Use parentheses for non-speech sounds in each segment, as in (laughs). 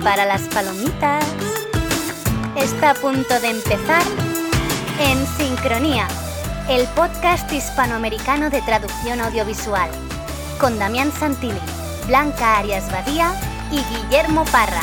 Prepara las palomitas. Está a punto de empezar En Sincronía, el podcast hispanoamericano de traducción audiovisual, con Damián Santilli, Blanca Arias Badía y Guillermo Parra.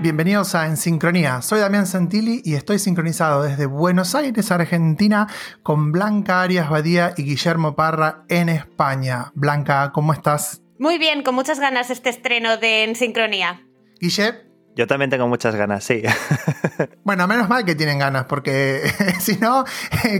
Bienvenidos a En Sincronía. Soy Damián Santilli y estoy sincronizado desde Buenos Aires, Argentina, con Blanca Arias Badía y Guillermo Parra en España. Blanca, ¿cómo estás? Muy bien, con muchas ganas este estreno de En Sincronía. Guille. Yo también tengo muchas ganas, sí. (laughs) Bueno, menos mal que tienen ganas, porque (laughs) si no,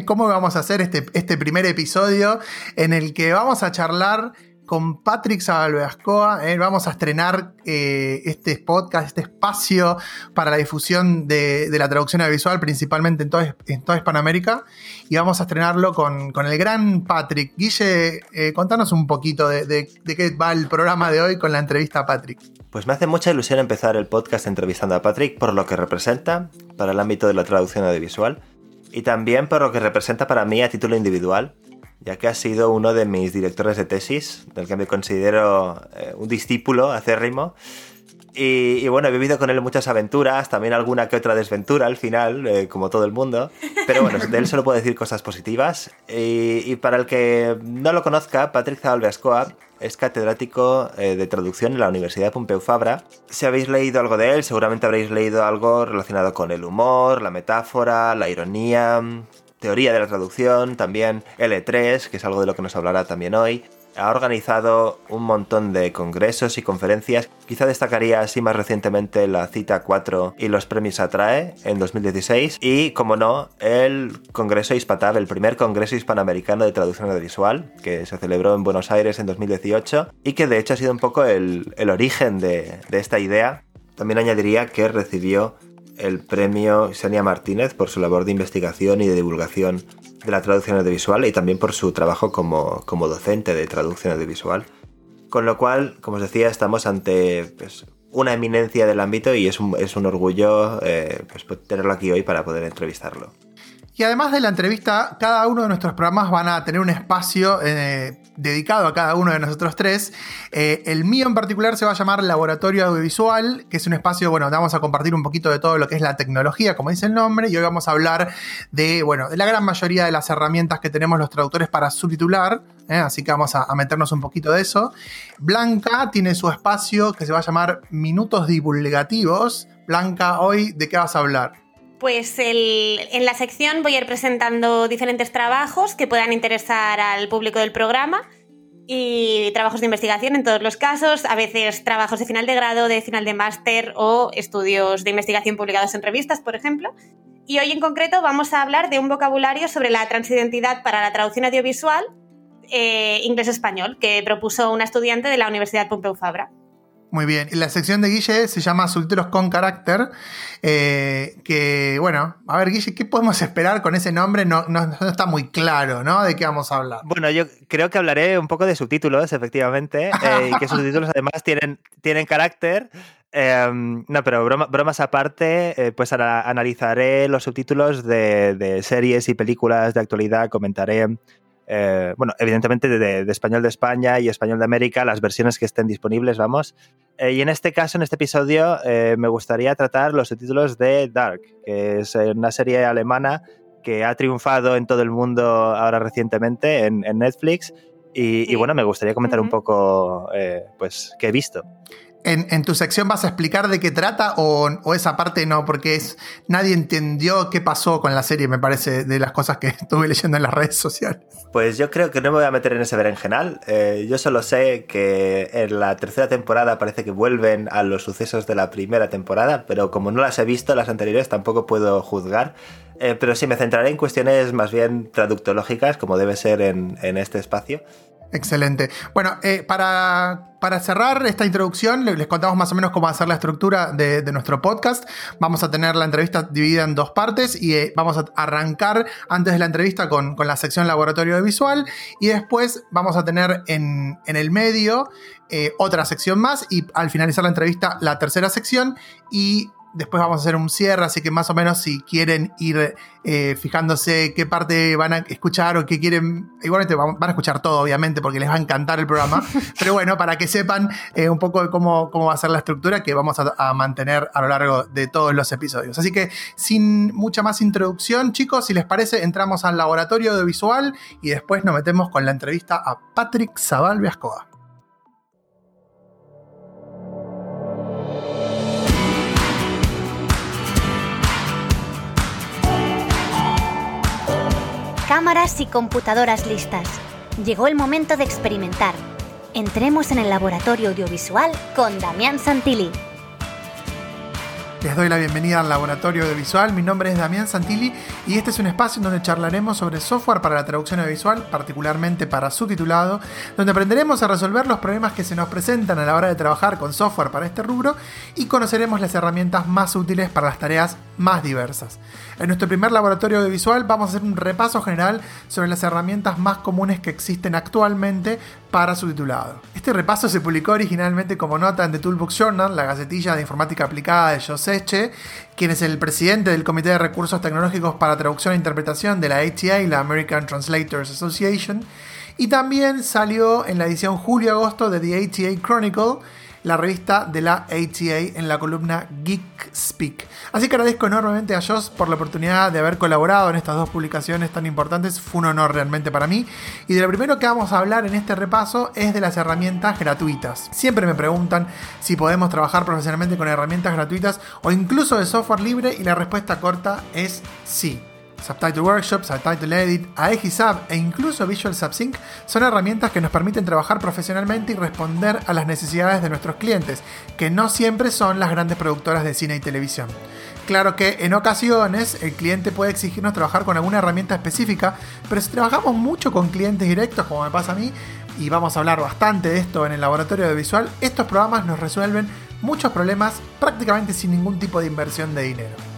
¿cómo vamos a hacer este, este primer episodio en el que vamos a charlar con Patrick Sabalbeascoa. Eh, vamos a estrenar eh, este podcast, este espacio para la difusión de, la traducción audiovisual, principalmente en, en, toda Hispanoamérica. Y vamos a estrenarlo con, el gran Patrick. Guille, eh, contanos un poquito de, de, qué va el programa de hoy con la entrevista a Patrick. Pues me hace mucha ilusión empezar el podcast entrevistando a Patrick por lo que representa para el ámbito de la traducción audiovisual y también por lo que representa para mí a título individual ya que ha sido uno de mis directores de tesis, del que me considero eh, un discípulo acérrimo. Y, y, bueno, he vivido con él muchas aventuras, también alguna que otra desventura al final, eh, como todo el mundo. Pero bueno, de él solo puedo decir cosas positivas. Y, y para el que no lo conozca, Patrick Zabalbeascoa es catedrático eh, de traducción en la Universidad Pompeu Fabra. Si habéis leído algo de él, seguramente habréis leído algo relacionado con el humor, la metáfora, la ironía, teoría de la traducción, también L3, que es algo de lo que nos hablará también hoy. Ha organizado un montón de congresos y conferencias. Quizá destacaría así más recientemente la Cita 4 y los premios Atrae en 2016. Y, como no, el Congreso Hispatab, el primer Congreso Hispanoamericano de Traducción Audiovisual, que se celebró en Buenos Aires en 2018 y que de hecho ha sido un poco el, origen de esta idea. También añadiría que recibió el premio Xenia Martínez por su labor de investigación y de divulgación de la traducción audiovisual y también por su trabajo como, docente de traducción audiovisual. Con lo cual, como os decía, estamos ante pues, una eminencia del ámbito y es un, orgullo eh, pues, tenerlo aquí hoy para poder entrevistarlo. Y además de la entrevista, cada uno de nuestros programas van a tener un espacio eh, dedicado a cada uno de nosotros tres. Eh, el mío en particular se va a llamar Laboratorio Audiovisual, que es un espacio, bueno, vamos a compartir un poquito de todo lo que es la tecnología, como dice el nombre, y hoy vamos a hablar de, bueno, de la gran mayoría de las herramientas que tenemos los traductores para subtitular, ¿eh? así que vamos a, meternos un poquito de eso. Blanca tiene su espacio que se va a llamar Minutos Divulgativos. Blanca, hoy, ¿de qué vas a hablar? Pues en la sección voy a ir presentando diferentes trabajos que puedan interesar al público del programa y trabajos de investigación en todos los casos, a veces trabajos de final de grado, de final de máster o estudios de investigación publicados en revistas, por ejemplo. Y hoy en concreto vamos a hablar de un vocabulario sobre la transidentidad para la traducción audiovisual eh, inglés-español que propuso una estudiante de la Universidad Pompeu Fabra. Muy bien. Y la sección de Guille se llama Solteros con Carácter. Eh, que, bueno, a ver, Guille, ¿qué podemos esperar con ese nombre? No, no, está muy claro, ¿no? ¿De qué vamos a hablar? Bueno, yo creo que hablaré un poco de subtítulos, efectivamente. Eh, y que (laughs) subtítulos además tienen, tienen carácter. Em, no, pero bromas aparte, eh, pues analizaré los subtítulos de, de, series y películas de actualidad, comentaré eh, bueno, evidentemente de, español de España y español de América, las versiones que estén disponibles, vamos. Eh, y en este caso, en este episodio, eh, me gustaría tratar los subtítulos de Dark, que es una serie alemana que ha triunfado en todo el mundo ahora recientemente en, Netflix. Y, bueno, me gustaría comentar un poco, pues, qué he visto. En, tu sección vas a explicar de qué trata o, esa parte no, porque es nadie entendió qué pasó con la serie, me parece, de las cosas que (laughs) estuve leyendo en las redes sociales. Pues yo creo que no me voy a meter en ese berenjenal. Eh, yo solo sé que en la tercera temporada parece que vuelven a los sucesos de la primera temporada, pero como no las he visto, las anteriores tampoco puedo juzgar. Eh, pero sí me centraré en cuestiones más bien traductológicas, como debe ser en, en este espacio. Excelente. Bueno, eh, para, para, cerrar esta introducción, les contamos más o menos cómo va a ser la estructura de, nuestro podcast. Vamos a tener la entrevista dividida en dos partes y eh, vamos a arrancar antes de la entrevista con, la sección laboratorio de visual y después vamos a tener en, el medio eh, otra sección más y al finalizar la entrevista la tercera sección y después vamos a hacer un cierre, así que más o menos si quieren ir eh, fijándose qué parte van a escuchar o qué quieren, igualmente van a escuchar todo, obviamente, porque les va a encantar el programa, (laughs) pero bueno, para que sepan eh, un poco de cómo, cómo va a ser la estructura que vamos a, a, mantener a lo largo de todos los episodios. Así que sin mucha más introducción, chicos, si les parece, entramos al laboratorio audiovisual y después nos metemos con la entrevista a Patrick Zabal Viascoa. Cámaras y computadoras listas. Llegó el momento de experimentar. Entremos en el laboratorio audiovisual con Damián Santilli. Les doy la bienvenida al Laboratorio Audiovisual. Mi nombre es Damián Santilli y este es un espacio en donde charlaremos sobre software para la traducción audiovisual, particularmente para subtitulado, donde aprenderemos a resolver los problemas que se nos presentan a la hora de trabajar con software para este rubro y conoceremos las herramientas más útiles para las tareas más diversas. En nuestro primer laboratorio audiovisual vamos a hacer un repaso general sobre las herramientas más comunes que existen actualmente para subtitulado. Este repaso se publicó originalmente como nota en The Toolbox Journal, la gacetilla de informática aplicada de José Eche, quien es el presidente del Comité de Recursos Tecnológicos para Traducción e Interpretación de la ATA, la American Translators Association, y también salió en la edición julio-agosto de The ATA Chronicle, la revista de la ATA en la columna Geek Speak. Así que agradezco enormemente a Joss por la oportunidad de haber colaborado en estas dos publicaciones tan importantes. Fue un honor realmente para mí. Y de lo primero que vamos a hablar en este repaso es de las herramientas gratuitas. Siempre me preguntan si podemos trabajar profesionalmente con herramientas gratuitas o incluso de software libre y la respuesta corta es sí. Subtitle Workshop, Subtitle Edit, Aegisub e incluso Visual Subsync son herramientas que nos permiten trabajar profesionalmente y responder a las necesidades de nuestros clientes, que no siempre son las grandes productoras de cine y televisión. Claro que en ocasiones el cliente puede exigirnos trabajar con alguna herramienta específica, pero si trabajamos mucho con clientes directos, como me pasa a mí, y vamos a hablar bastante de esto en el laboratorio de visual, estos programas nos resuelven muchos problemas prácticamente sin ningún tipo de inversión de dinero.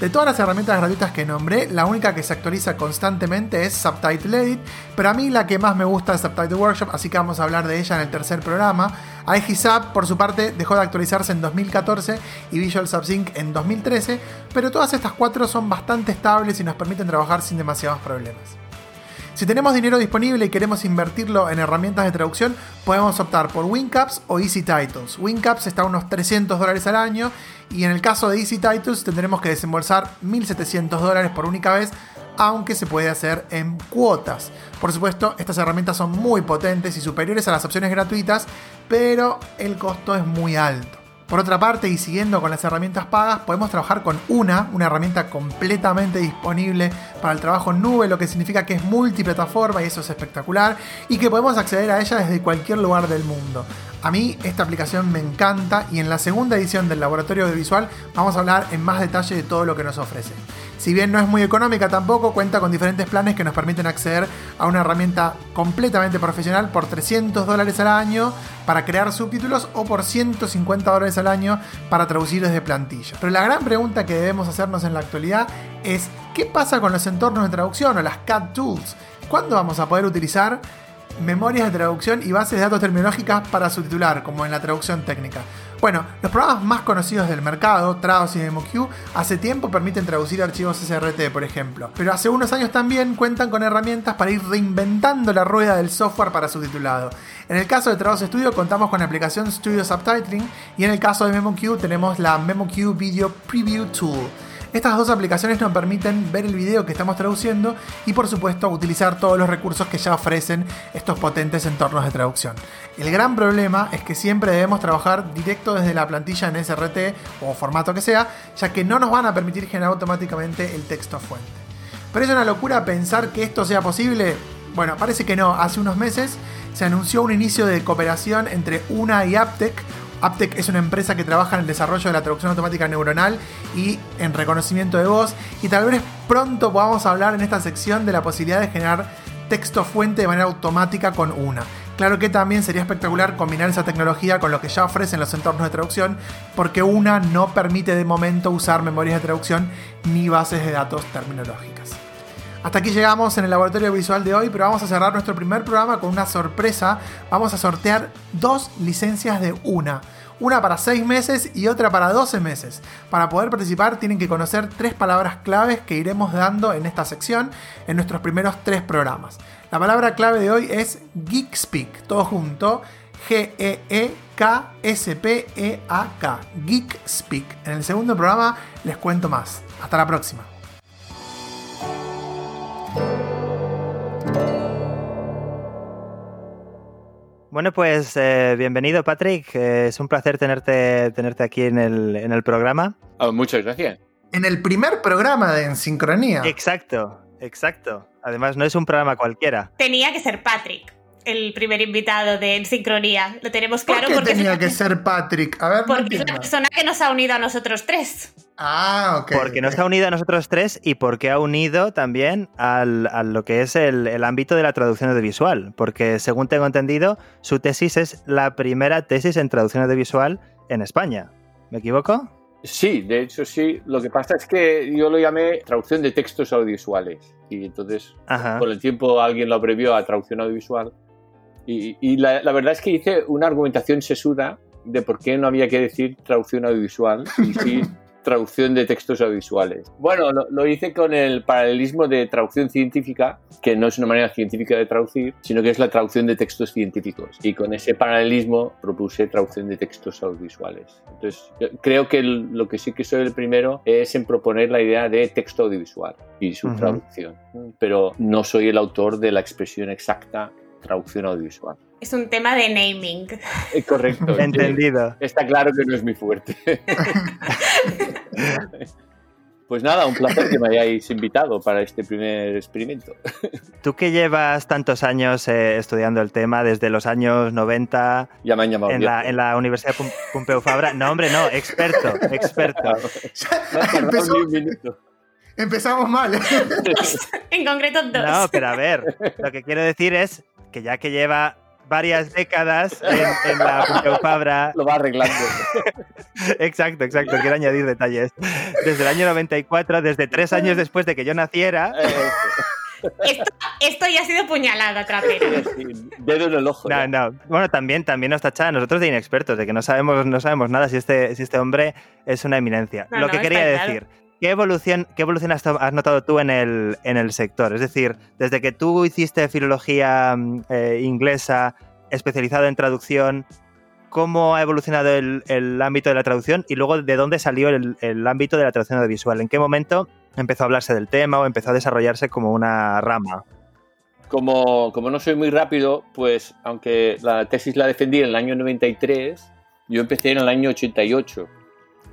De todas las herramientas gratuitas que nombré, la única que se actualiza constantemente es Subtitle Edit, pero a mí la que más me gusta es Subtitle Workshop, así que vamos a hablar de ella en el tercer programa. iGisab, por su parte, dejó de actualizarse en 2014 y Visual Subsync en 2013, pero todas estas cuatro son bastante estables y nos permiten trabajar sin demasiados problemas. Si tenemos dinero disponible y queremos invertirlo en herramientas de traducción, podemos optar por WinCaps o Easy Titles. WinCaps está a unos 300 dólares al año y en el caso de Easy Titles tendremos que desembolsar 1.700 dólares por única vez, aunque se puede hacer en cuotas. Por supuesto, estas herramientas son muy potentes y superiores a las opciones gratuitas, pero el costo es muy alto. Por otra parte, y siguiendo con las herramientas pagas, podemos trabajar con una, una herramienta completamente disponible para el trabajo en nube, lo que significa que es multiplataforma y eso es espectacular, y que podemos acceder a ella desde cualquier lugar del mundo. A mí esta aplicación me encanta y en la segunda edición del Laboratorio Audiovisual vamos a hablar en más detalle de todo lo que nos ofrece. Si bien no es muy económica tampoco, cuenta con diferentes planes que nos permiten acceder a una herramienta completamente profesional por 300 dólares al año para crear subtítulos o por 150 dólares al año para traducir desde plantilla. Pero la gran pregunta que debemos hacernos en la actualidad es ¿qué pasa con los entornos de traducción o las CAD Tools? ¿Cuándo vamos a poder utilizar memorias de traducción y bases de datos terminológicas para subtitular, como en la traducción técnica. Bueno, los programas más conocidos del mercado, Trados y MemoQ, hace tiempo permiten traducir archivos SRT, por ejemplo. Pero hace unos años también cuentan con herramientas para ir reinventando la rueda del software para subtitulado. En el caso de Trados Studio contamos con la aplicación Studio Subtitling y en el caso de MemoQ tenemos la MemoQ Video Preview Tool. Estas dos aplicaciones nos permiten ver el video que estamos traduciendo y por supuesto utilizar todos los recursos que ya ofrecen estos potentes entornos de traducción. El gran problema es que siempre debemos trabajar directo desde la plantilla en SRT o formato que sea, ya que no nos van a permitir generar automáticamente el texto fuente. ¿Pero es una locura pensar que esto sea posible? Bueno, parece que no. Hace unos meses se anunció un inicio de cooperación entre UNA y Aptec, Aptec es una empresa que trabaja en el desarrollo de la traducción automática neuronal y en reconocimiento de voz. Y tal vez pronto podamos hablar en esta sección de la posibilidad de generar texto fuente de manera automática con una. Claro que también sería espectacular combinar esa tecnología con lo que ya ofrecen los entornos de traducción, porque una no permite de momento usar memorias de traducción ni bases de datos terminológicas. Hasta aquí llegamos en el laboratorio visual de hoy, pero vamos a cerrar nuestro primer programa con una sorpresa. Vamos a sortear dos licencias de una. una para 6 meses y otra para 12 meses. Para poder participar tienen que conocer tres palabras claves que iremos dando en esta sección en nuestros primeros tres programas. La palabra clave de hoy es Geek Speak, todo junto. G-E-E-K-S-P-E-A-K. Geek Speak. En el segundo programa les cuento más. Hasta la próxima. Bueno, pues eh, bienvenido Patrick, eh, es un placer tenerte, tenerte aquí en el, en el programa. Oh, muchas gracias. En el primer programa de En Sincronía. Exacto, exacto. Además, no es un programa cualquiera. Tenía que ser Patrick el primer invitado de En Sincronía. Lo tenemos claro ¿Por qué porque, tenía es, que ser Patrick? A ver, no porque es la persona que nos ha unido a nosotros tres. Ah, ok. Porque nos ha unido a nosotros tres y porque ha unido también al, a lo que es el, el ámbito de la traducción audiovisual. Porque según tengo entendido, su tesis es la primera tesis en traducción audiovisual en España. ¿Me equivoco? Sí, de hecho sí. Lo que pasa es que yo lo llamé traducción de textos audiovisuales. Y entonces, Ajá. con el tiempo, alguien lo abrevió a traducción audiovisual. Y, y la, la verdad es que hice una argumentación sesuda de por qué no había que decir traducción audiovisual y sí (laughs) traducción de textos audiovisuales. Bueno, lo, lo hice con el paralelismo de traducción científica, que no es una manera científica de traducir, sino que es la traducción de textos científicos. Y con ese paralelismo propuse traducción de textos audiovisuales. Entonces, creo que el- lo que sí que soy el primero es en proponer la idea de texto audiovisual y su traducción. Pero no soy el autor de la expresión exacta traducción audiovisual. Es un tema de naming. Eh, Correcto. (laughs) sí. Entendido. Está claro que no es mi fuerte. (laughs) Pues nada, un placer que me hayáis invitado para este primer experimento. (laughs) Tú que llevas tantos años eh, estudiando el tema, desde los años 90 Ya me han llamado. en la, en la Universidad Pom- Pompeu Fabra. No, hombre, no, experto, experto. No Empezó-. Empezamos mal. en concreto dos. No, pero a ver, lo que quiero decir es que ya que lleva varias décadas en, en la Fabra, (laughs) Lo va arreglando. (laughs) exacto, exacto, quiero añadir detalles. Desde el año 94, desde tres años después de que yo naciera, Esto, esto ya ha sido puñalada trapera. dedo en el ojo. No, ¿no? no. Bueno, también, también nos tacha a nosotros de inexpertos, de que no sabemos, no sabemos nada si este, si este hombre es una eminencia. No, Lo no, que quería claro. ¿Qué evolución, qué evolución has, notado tú en el, en el sector? Es decir, desde que tú hiciste filología mm, eh, inglesa especializado en traducción, ¿cómo ha evolucionado el, el ámbito de la traducción? Y luego, ¿de dónde salió el, el ámbito de la traducción audiovisual? ¿En qué momento empezó a hablarse del tema o empezó a desarrollarse como una rama? Como, como no soy muy rápido, pues aunque la tesis la defendí en el año 93, yo empecé en el año 88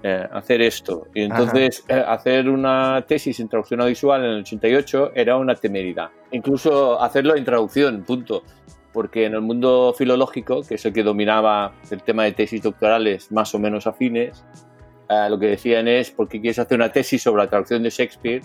eh, hacer esto. Y entonces eh, hacer una tesis en traducción audiovisual en el 88 era una temeridad. Incluso hacerlo en traducción, punto. Porque en el mundo filológico, que es el que dominaba el tema de tesis doctorales más o menos afines, eh, lo que decían es, ¿por qué quieres hacer una tesis sobre la traducción de Shakespeare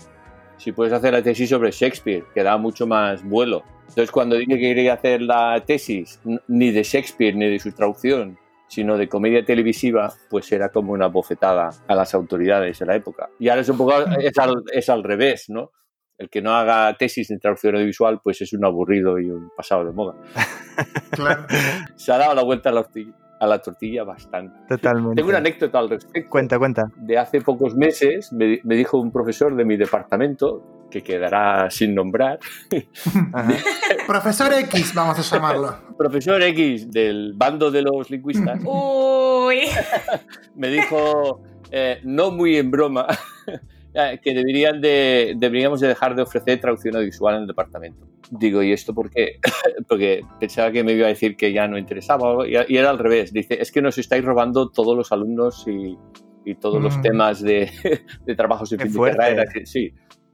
si puedes hacer la tesis sobre Shakespeare, que da mucho más vuelo. Entonces, cuando dije que quería hacer la tesis ni de Shakespeare ni de su traducción, sino de comedia televisiva, pues era como una bofetada a las autoridades de la época. Y ahora es un poco (laughs) es al, es al revés, ¿no? El que no haga tesis en traducción audiovisual, pues es un aburrido y un pasado de moda. (laughs) Claro. Se ha dado la vuelta a la, tortilla- a la tortilla bastante. Totalmente. Tengo una anécdota al respecto Cuenta, cuenta. de hace pocos meses me, me dijo un profesor de mi departamento, que quedará sin nombrar. (laughs) Profesor X, vamos a llamarlo. profesor X del bando de los lingüistas, (laughs) Uy. (laughs) me dijo, eh, no muy en broma, eh, que deberían de, deberíamos de dejar de ofrecer traducción audiovisual en el departamento. Digo, ¿y esto por qué? Porque pensaba que me iba a decir que ya no interesaba, y, y era al revés. Dice, es que nos estáis robando todos los alumnos y, y todos los Mm. temas de, de trabajos de Qué fin de fuerte. carrera. Sí,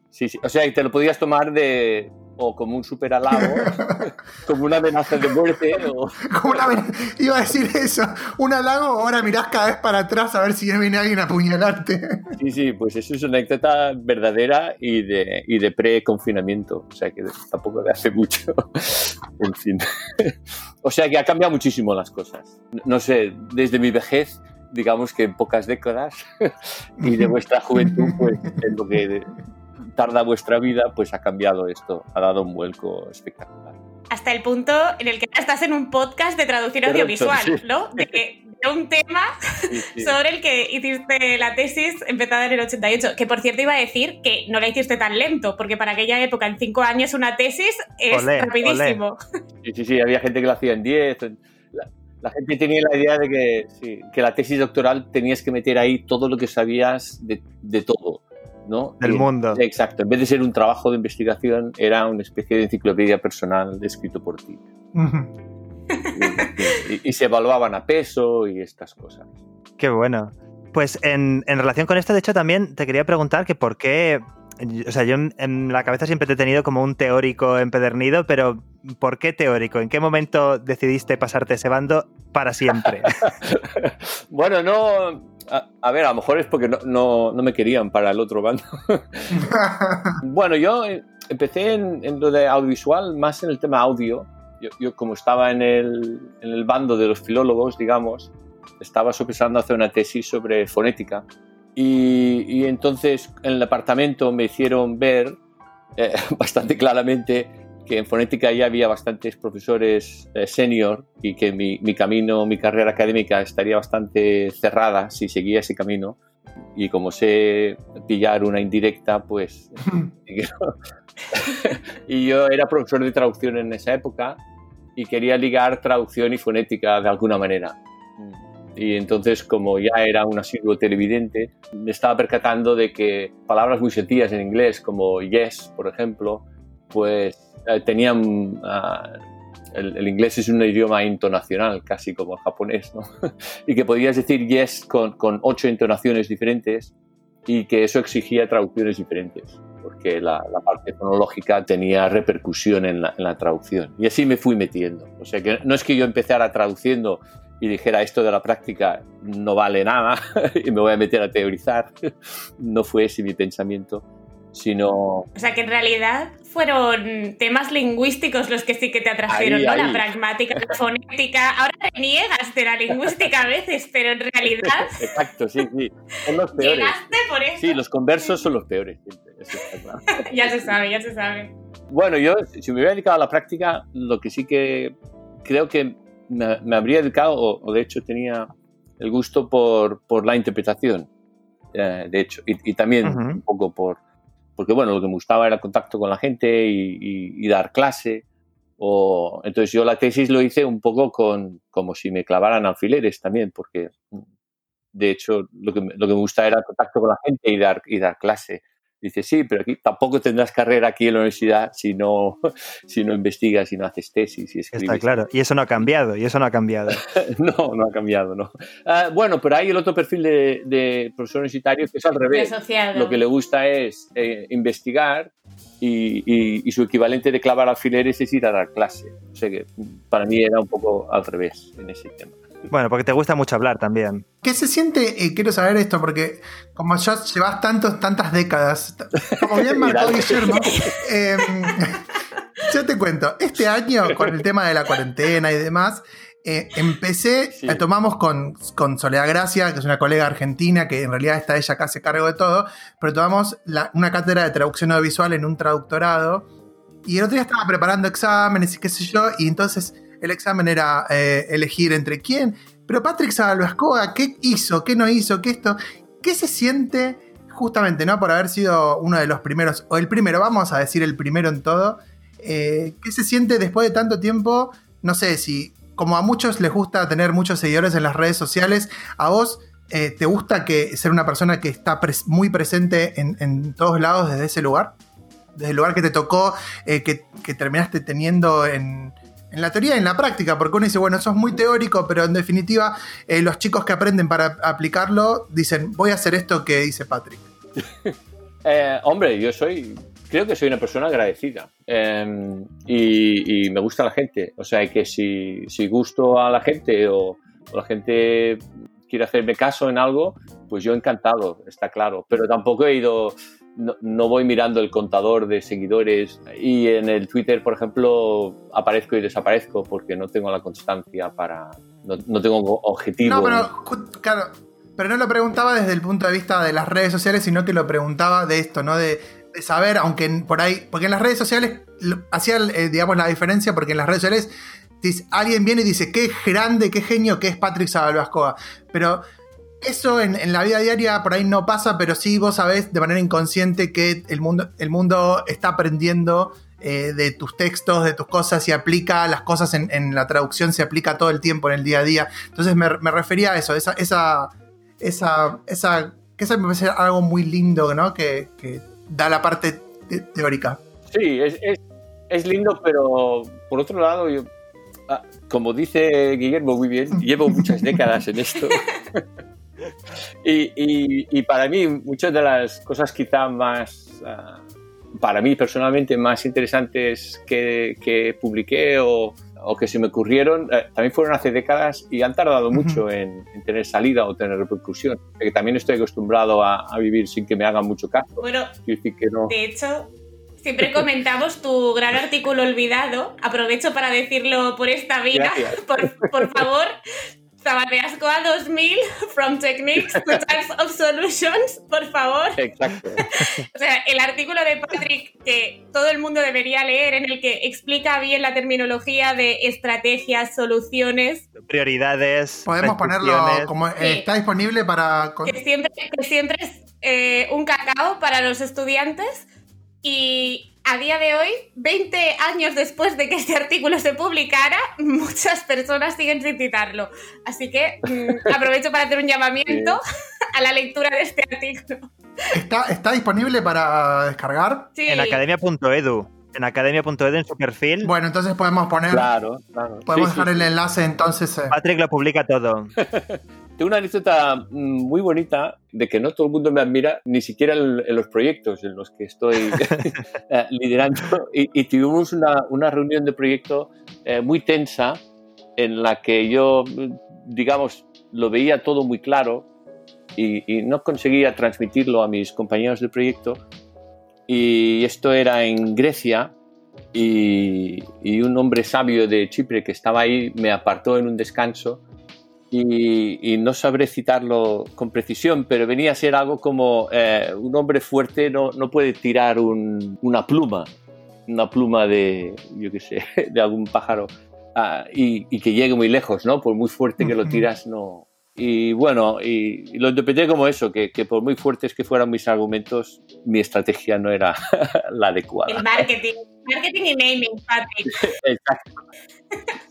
sí, sí. O sea, te lo podías tomar de o como un super halago, (laughs) como una amenaza de muerte, o Como una ven- Iba a decir eso. Un halago, ahora mirás cada vez para atrás a ver si viene alguien a apuñalarte. Sí, sí, pues eso es una anécdota verdadera y de, y de pre-confinamiento, o sea que tampoco le hace mucho. (laughs) en fin. o sea que ha cambiado muchísimo las cosas. No sé, desde mi vejez, digamos que en pocas décadas, (laughs) y de vuestra juventud, pues en lo que tarda vuestra vida, pues ha cambiado esto, ha dado un vuelco espectacular. Hasta el punto en el que estás en un podcast de traducción Correcto, audiovisual, sí. ¿no? De que de un tema sobre el que hiciste la tesis empezada en el 88. Que por cierto iba a decir que no la hiciste tan lento, porque para aquella época, en cinco años, una tesis es rapidísimo. Sí, sí, sí, había gente que lo hacía en 10. La, gente tenía la idea de que, que la tesis doctoral tenías que meter ahí todo lo que sabías de, de todo. ¿No? Del mundo. Exacto. En vez de ser un trabajo de investigación, era una especie de enciclopedia personal escrito por ti. y, se evaluaban a peso y estas cosas. Qué bueno. Pues en, relación con esto, de hecho, también te quería preguntar que por qué. O sea, yo en, la cabeza siempre te he tenido como un teórico empedernido, pero ¿por qué teórico? ¿En qué momento decidiste pasarte ese bando para siempre? (laughs) bueno, no a, ver, a lo mejor es porque no, me querían para el otro bando. (laughs) bueno, yo eh, empecé en, lo de audiovisual, más en el tema audio. Yo, como estaba en el, bando de los filólogos, digamos, estaba sopesando hacer una tesis sobre fonética. Y, entonces en el apartamento me hicieron ver eh, (laughs) bastante claramente que en fonética ya había bastantes profesores eh, senior y que mi, mi, camino, mi carrera académica estaría bastante cerrada si seguía ese camino. Y como sé pillar una indirecta, pues... (laughs) (laughs) (laughs) y yo era profesor de traducción en esa época y quería ligar traducción y fonética de alguna manera. Y entonces, como ya era un asiduo televidente, me estaba percatando de que palabras muy sencillas en inglés, como yes, por ejemplo, pues eh, tenían... Ah, el, inglés es un idioma intonacional, casi como el japonés, ¿no? (laughs) y que podías decir yes con, con, ocho entonaciones diferentes y que eso exigía traducciones diferentes, porque la, parte fonológica tenía repercusión en la, en la, traducción. Y así me fui metiendo. O sea que no es que yo empezara traduciendo y dijera esto de la práctica no vale nada (laughs) y me voy a meter a teorizar. (laughs) no fue ese mi pensamiento sino... O sea, que en realidad fueron temas lingüísticos los que sí que te atrajeron, ¿no? La pragmática, la fonética. Ahora te niegas de la lingüística a veces, pero en realidad... (laughs) Exacto, sí, sí. Son los peores. Llegaste por eso. Sí, los conversos son los peores. (laughs) ya se sabe, ya se sabe. Bueno, yo, si me hubiera dedicado a la práctica, lo que sí que creo que me, habría dedicado, o, de hecho tenía el gusto por, por la interpretación, eh, de hecho, y, también un poco por, porque bueno, lo que me gustaba era el contacto con la gente y, dar clase. O, entonces yo la tesis lo hice un poco con, como si me clavaran alfileres también, porque de hecho lo que, lo que me gusta era el contacto con la gente y dar, y dar clase. Dice, sí, pero aquí tampoco tendrás carrera aquí en la universidad si no, (laughs) si no investigas, si no haces tesis y escribes. Está claro, y eso no ha cambiado, y eso no ha cambiado. (laughs) no, no ha cambiado, no. Ah, bueno, pero hay el otro perfil de, profesor universitario que es al revés. Lo que le gusta es eh, investigar y, y, su equivalente de clavar alfileres es ir a dar clase. O sea que para mí era un poco al revés en ese tema. Bueno, porque te gusta mucho hablar también. ¿Qué se siente? Eh, quiero saber esto, porque como ya llevas tantos, tantas décadas, como bien (laughs) marcó Guillermo, em, (laughs) yo te cuento, este año con el tema de la cuarentena y demás, eh, empecé, eh, tomamos con, con, Soledad Gracia, que es una colega argentina, que en realidad está ella acá se cargo de todo, pero tomamos una cátedra de traducción audiovisual en un traductorado. Y el otro día estaba preparando exámenes y qué sé yo, y entonces el examen era eh, elegir entre quién. Pero Patrick Salvascoa, ¿qué hizo? ¿Qué no hizo? ¿Qué esto? ¿Qué se siente justamente, ¿no? Por haber sido uno de los primeros, o el primero, vamos a decir el primero en todo. Eh, ¿Qué se siente después de tanto tiempo? No sé si, como a muchos les gusta tener muchos seguidores en las redes sociales, a vos eh, te gusta que ser una persona que está muy presente en, todos lados desde ese lugar? Desde el lugar que te tocó, que, terminaste teniendo en, en la teoría y en la práctica, porque uno dice, bueno, eso es muy teórico, pero en definitiva eh, los chicos que aprenden para aplicarlo dicen, voy a hacer esto que dice Patrick. (laughs) Eh, hombre, yo soy, creo que soy una persona agradecida em, y, me gusta la gente, o sea, que si, si gusto a la gente o, la gente quiere hacerme caso en algo, pues yo encantado, está claro, pero tampoco he ido no, voy mirando el contador de seguidores y en el Twitter, por ejemplo, aparezco y desaparezco porque no tengo la constancia para... No, tengo objetivo. No, pero claro, pero no lo preguntaba desde el punto de vista de las redes sociales, sino que lo preguntaba de esto, ¿no? De, saber, aunque por ahí, porque en las redes sociales hacía, eh, digamos, la diferencia, porque en las redes sociales alguien viene y dice, qué grande, qué genio que es Patrick Sabalbascoa. Pero eso en, la vida diaria por ahí no pasa, pero sí vos sabés de manera inconsciente que el mundo, el mundo está aprendiendo eh, de tus textos, de tus cosas y aplica las cosas en, la traducción, se aplica todo el tiempo en el día a día. Entonces me, refería a eso, esa, esa, esa, esa, que eso me parece algo muy lindo, ¿no? Que, da la parte teórica. Sí, es, es, lindo, pero por otro lado, yo, ah, como dice Guillermo muy bien, llevo muchas décadas en esto. (laughs) y, para mí, muchas de las cosas quizá más, ah, para mí personalmente, más interesantes que, que publiqué o, o, que se me ocurrieron, eh, también fueron hace décadas y han tardado mucho en, tener salida o tener repercusión. Que también estoy acostumbrado a, vivir sin que me hagan mucho caso. Bueno, de hecho, Siempre comentamos tu gran artículo olvidado. Aprovecho para decirlo por esta vía. (laughs) Por, por, favor, Sabateascoa 2000, From Techniques to Types of Solutions, por favor. Exacto. (laughs) o sea, el artículo de Patrick que todo el mundo debería leer, en el que explica bien la terminología de estrategias, soluciones. Prioridades. Podemos ponerlo como está disponible para. Que siempre, que siempre es eh, un cacao para los estudiantes. Y a día de hoy, 20 años después de que este artículo se publicara, muchas personas siguen sin citarlo. Así que mm, aprovecho para hacer un llamamiento a la lectura de este artículo. ¿Está, está disponible para descargar? Sí. En academia.edu. En academia.edu en su perfil. Bueno, entonces podemos poner. Claro, claro. Podemos dejar el enlace entonces. Eh. Patrick lo publica todo. (laughs) Tengo una anécdota mm, muy bonita de que no todo el mundo me admira, ni siquiera en, los proyectos en los que estoy (laughs) (laughs) eh, liderando. Y, tuvimos una, una, reunión de proyecto eh, muy tensa en la que yo, digamos, lo veía todo muy claro y, no conseguía transmitirlo a mis compañeros de proyecto. Y esto era en Grecia y, y un hombre sabio de Chipre que estaba ahí me apartó en un descanso y, no sabré citarlo con precisión, pero venía a ser algo como eh, un hombre fuerte no, no puede tirar una pluma, una pluma de, yo qué sé, (laughs) de algún pájaro ah, y, que llegue muy lejos, ¿no? Por muy fuerte que lo tiras, no. Y bueno, y, lo interpreté como eso, que, que, por muy fuertes que fueran mis argumentos, mi estrategia no era (laughs) la adecuada. El marketing, marketing y naming, Patrick. (laughs) Exacto.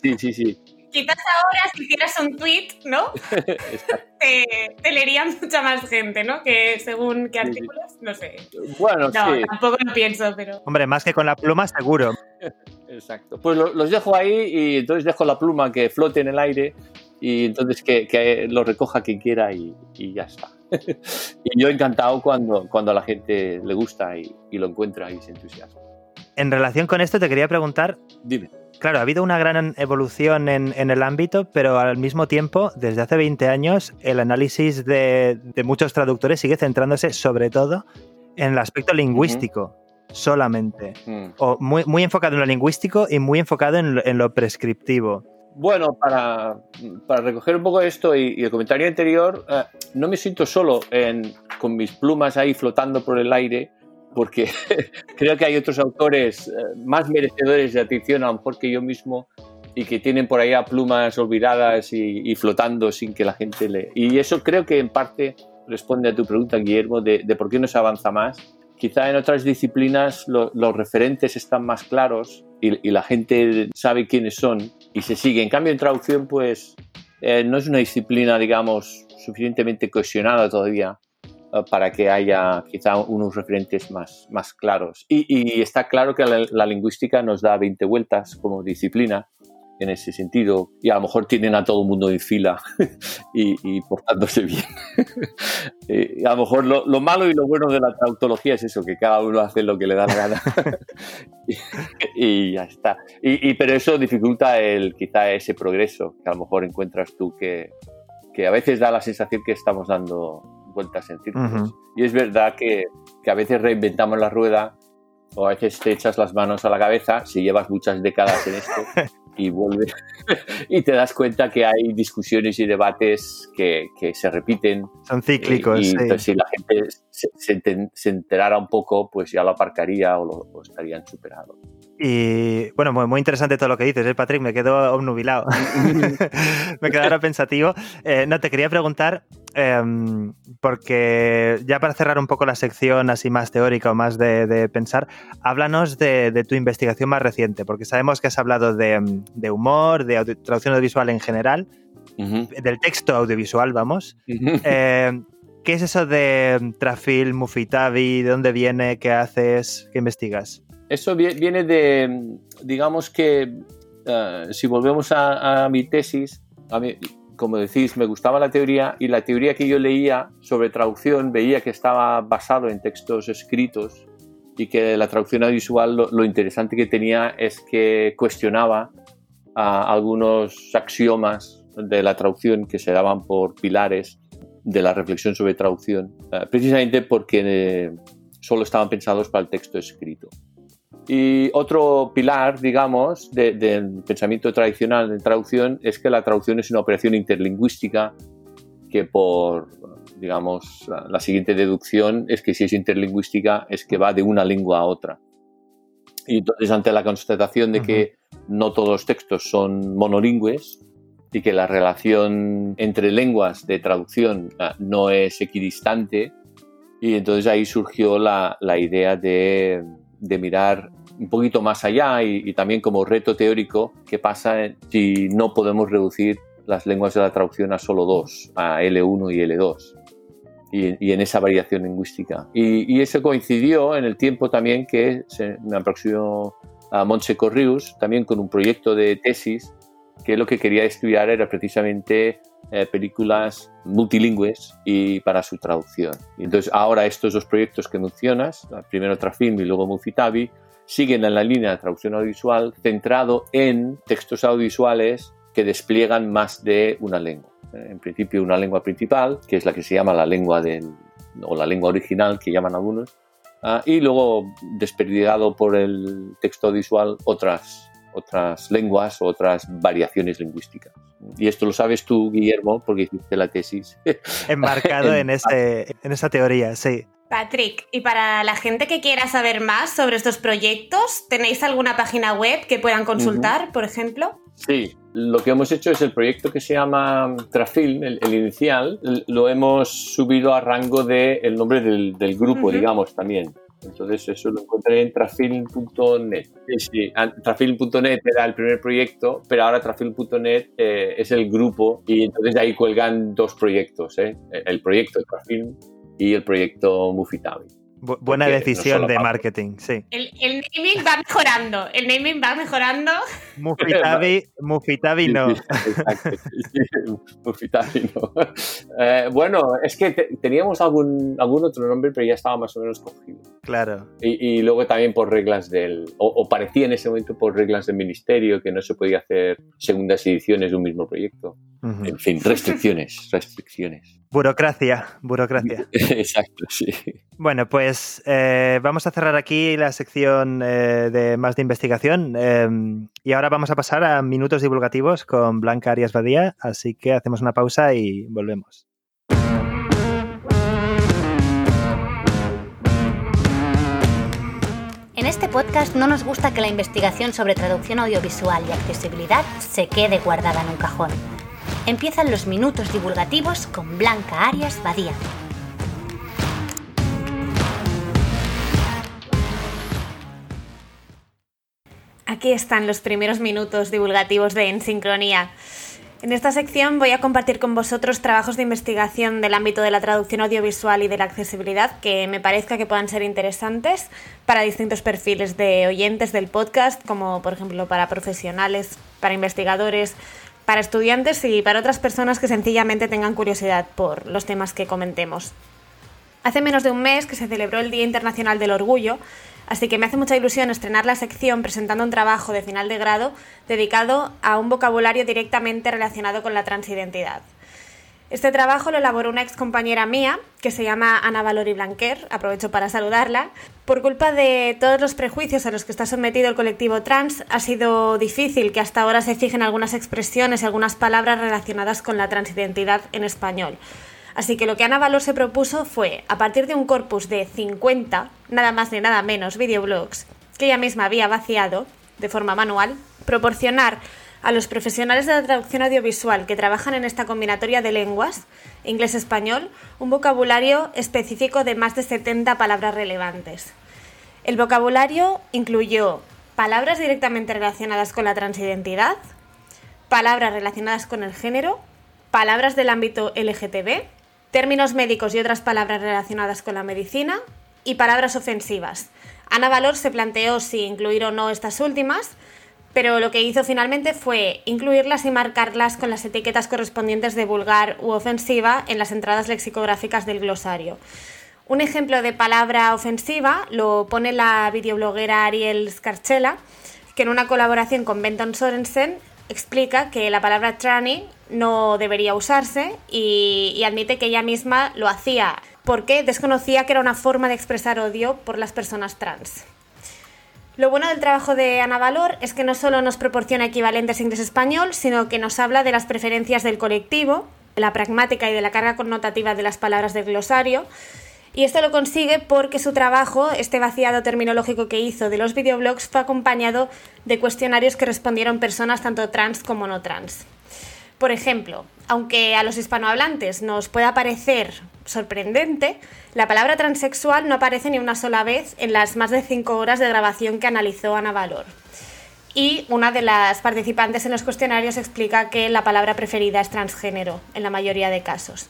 Sí, sí, sí quizás ahora si hicieras un tweet, ¿no? (laughs) te, te, leería mucha más gente, ¿no? Que según qué artículos, no sé. Bueno, no, tampoco lo pienso, pero... Hombre, más que con la pluma, seguro. (laughs) Exacto. Pues los dejo ahí y entonces dejo la pluma que flote en el aire y entonces que, lo recoja quien quiera y, ya está. (laughs) y yo encantado cuando, cuando a la gente le gusta y, y lo encuentra y se entusiasma. En relación con esto te quería preguntar... Dime Claro, ha habido una gran evolución en, el ámbito, pero al mismo tiempo, desde hace 20 años, el análisis de, muchos traductores sigue centrándose sobre todo en el aspecto lingüístico. solamente. Mm. O muy, muy enfocado en lo lingüístico y muy enfocado en lo, prescriptivo. Bueno, para, recoger un poco esto y, el comentario anterior, eh, no me siento solo con mis plumas ahí flotando por el aire, porque (laughs) creo que hay otros autores eh, más merecedores de atención a lo mejor que yo mismo y que tienen por ahí a plumas olvidadas y, flotando sin que la gente le... Y eso creo que en parte responde a tu pregunta, Guillermo, de, por qué no se avanza más. Quizá en otras disciplinas los referentes están más claros y, la gente sabe quiénes son y se sigue. En cambio, en traducción, pues eh, no es una disciplina, digamos, suficientemente cohesionada todavía para que haya quizá unos referentes más, más claros. Y, está claro que la, lingüística nos da 20 vueltas como disciplina en ese sentido y a lo mejor tienen a todo el mundo en fila (laughs) y, portándose bien. (laughs) y a lo mejor lo, malo y lo bueno de la trautología es eso, que cada uno hace lo que le da la gana (laughs) y, ya está. Y, pero eso dificulta el, quizá ese progreso que a lo mejor encuentras tú que, que a veces da la sensación que estamos dando vueltas en círculos. Y es verdad que, que, a veces reinventamos la rueda o a veces te echas las manos a la cabeza si llevas muchas décadas en esto (laughs) y vuelves (laughs) y te das cuenta que hay discusiones y debates que, que se repiten. Son cíclicos. Y, si la gente se, se, enterara un poco, pues ya lo aparcaría o lo estarían superados. Y bueno, muy, interesante todo lo que dices, ¿eh, Patrick? Me quedo obnubilado. (laughs) me quedo ahora pensativo. Eh, no, te quería preguntar, em, porque ya para cerrar un poco la sección así más teórica o más de, pensar, háblanos de, tu investigación más reciente, porque sabemos que has hablado de, humor, de traducción audiovisual en general, del texto audiovisual, vamos. Eh, ¿Qué es eso de Trafil, Mufitabi? ¿De dónde viene? ¿Qué haces? ¿Qué investigas? Eso viene de, digamos que, eh, si volvemos a, mi tesis, a mí, como decís, me gustaba la teoría y la teoría que yo leía sobre traducción veía que estaba basado en textos escritos y que la traducción audiovisual lo, interesante que tenía es que cuestionaba algunos axiomas de la traducción que se daban por pilares de la reflexión sobre traducción, eh, precisamente porque eh, solo estaban pensados para el texto escrito. Y otro pilar, digamos, del pensamiento tradicional de traducción es que la traducción es una operación interlingüística que por, digamos, la siguiente deducción es que si es interlingüística es que va de una lengua a otra. Y entonces ante la constatación de que no todos los textos son monolingües y que la relación entre lenguas de traducción no es equidistante, y entonces ahí surgió la, la idea de, de mirar un poquito más allá y, también como reto teórico qué pasa si no podemos reducir las lenguas de la traducción a solo dos, a L1 y L2, y, en esa variación lingüística. Y, eso coincidió en el tiempo también que se, me aproximó a Montse Corrius, también con un proyecto de tesis que lo que quería estudiar era precisamente eh, películas multilingües y para su traducción. Y entonces ahora estos dos proyectos que mencionas, primero Trafilm y luego Mufitabi, siguen en la línea de traducción audiovisual centrado en textos audiovisuales que despliegan más de una lengua. Eh, en principio una lengua principal, que es la que se llama la lengua del, o la lengua original, que llaman algunos, ah, y luego desperdigado por el texto audiovisual otras, otras lenguas o otras variaciones lingüísticas. Y esto lo sabes tú, Guillermo, porque hiciste la tesis. (laughs) Enmarcado en, ese, en esa teoría, sí. Patrick, y para la gente que quiera saber más sobre estos proyectos, ¿tenéis alguna página web que puedan consultar, por ejemplo? Sí, lo que hemos hecho es el proyecto que se llama Trafilm, el, inicial, lo hemos subido a rango del el nombre del, grupo, digamos, también. Entonces eso lo encontré en trafilm.net. Sí, trafilm.net era el primer proyecto, pero ahora trafilm.net eh, es el grupo y entonces ahí cuelgan dos proyectos, ¿eh? el proyecto de Trafilm y el proyecto Buena decisión de marketing, sí. El, naming va mejorando, el naming va mejorando. Mufitabi, Mufitabi no. Mufitabi no. Eh, bueno, es que teníamos algún, algún otro nombre, pero ya estaba más o menos cogido. Claro. Y, luego también por reglas del, o, parecía en ese momento por reglas del ministerio que no se podía hacer segundas ediciones de un mismo proyecto. En fin, restricciones, restricciones. Burocracia, burocracia. (laughs) Exacto, sí. Bueno, pues eh, vamos a cerrar aquí la sección eh, de más de investigación em, y ahora vamos a pasar a minutos divulgativos con Blanca Arias Badía, así que hacemos una pausa y volvemos. En este podcast no nos gusta que la investigación sobre traducción audiovisual y accesibilidad se quede guardada en un cajón empiezan los minutos divulgativos con Blanca Arias Badía. Aquí están los primeros minutos divulgativos de En Sincronía. En esta sección voy a compartir con vosotros trabajos de investigación del ámbito de la traducción audiovisual y de la accesibilidad que me parezca que puedan ser interesantes para distintos perfiles de oyentes del podcast, como por ejemplo para profesionales, para investigadores, para estudiantes y para otras personas que sencillamente tengan curiosidad por los temas que comentemos. Hace menos de un mes que se celebró el Día Internacional del Orgullo, así que me hace mucha ilusión estrenar la sección presentando un trabajo de final de grado dedicado a un vocabulario directamente relacionado con la transidentidad. Este trabajo lo elaboró una ex compañera mía, que se llama Ana Valori Blanquer, aprovecho para saludarla. Por culpa de todos los prejuicios a los que está sometido el colectivo trans, ha sido difícil que hasta ahora se fijen algunas expresiones y algunas palabras relacionadas con la transidentidad en español. Así que lo que Ana Valor se propuso fue, a partir de un corpus de 50, nada más ni nada menos, videoblogs, que ella misma había vaciado de forma manual, proporcionar a los profesionales de la traducción audiovisual que trabajan en esta combinatoria de lenguas, inglés-español, un vocabulario específico de más de 70 palabras relevantes. El vocabulario incluyó palabras directamente relacionadas con la transidentidad, palabras relacionadas con el género, palabras del ámbito LGTB, términos médicos y otras palabras relacionadas con la medicina y palabras ofensivas. Ana Valor se planteó si incluir o no estas últimas, pero lo que hizo finalmente fue incluirlas y marcarlas con las etiquetas correspondientes de vulgar u ofensiva en las entradas lexicográficas del glosario. Un ejemplo de palabra ofensiva lo pone la videobloguera Ariel Scarcella, que en una colaboración con Benton Sorensen explica que la palabra tranny no debería usarse y, y, admite que ella misma lo hacía porque desconocía que era una forma de expresar odio por las personas trans. Lo bueno del trabajo de Ana Valor es que no solo nos proporciona equivalentes inglés-español, sino que nos habla de las preferencias del colectivo, de la pragmática y de la carga connotativa de las palabras del glosario. Y esto lo consigue porque su trabajo, este vaciado terminológico que hizo de los videoblogs, fue acompañado de cuestionarios que respondieron personas tanto trans como no trans. Por ejemplo, aunque a los hispanohablantes nos pueda parecer sorprendente, la palabra transexual no aparece ni una sola vez en las más de cinco horas de grabación que analizó Ana Valor. Y una de las participantes en los cuestionarios explica que la palabra preferida es transgénero, en la mayoría de casos.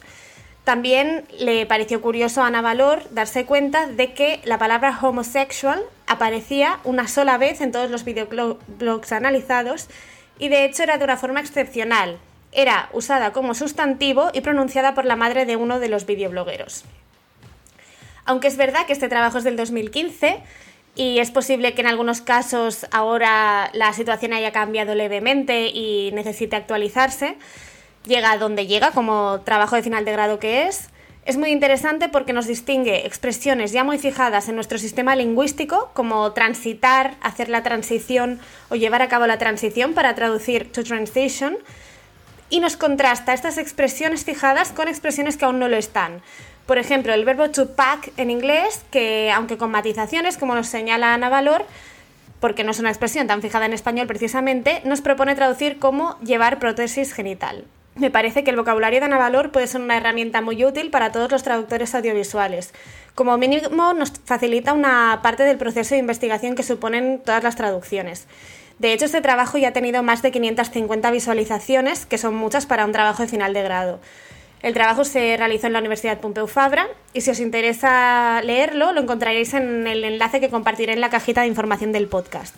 También le pareció curioso a Ana Valor darse cuenta de que la palabra homosexual aparecía una sola vez en todos los videoblogs analizados y de hecho era de una forma excepcional, era usada como sustantivo y pronunciada por la madre de uno de los videoblogueros. Aunque es verdad que este trabajo es del 2015 y es posible que en algunos casos ahora la situación haya cambiado levemente y necesite actualizarse, llega donde llega como trabajo de final de grado que es. Es muy interesante porque nos distingue expresiones ya muy fijadas en nuestro sistema lingüístico, como transitar, hacer la transición o llevar a cabo la transición para traducir to transition, y nos contrasta estas expresiones fijadas con expresiones que aún no lo están. Por ejemplo, el verbo to pack en inglés, que aunque con matizaciones, como nos señala Ana Valor, porque no es una expresión tan fijada en español precisamente, nos propone traducir como llevar prótesis genital. Me parece que el vocabulario de Ana Valor puede ser una herramienta muy útil para todos los traductores audiovisuales. Como mínimo nos facilita una parte del proceso de investigación que suponen todas las traducciones. De hecho, este trabajo ya ha tenido más de 550 visualizaciones, que son muchas para un trabajo de final de grado. El trabajo se realizó en la Universidad Pompeu Fabra y si os interesa leerlo, lo encontraréis en el enlace que compartiré en la cajita de información del podcast.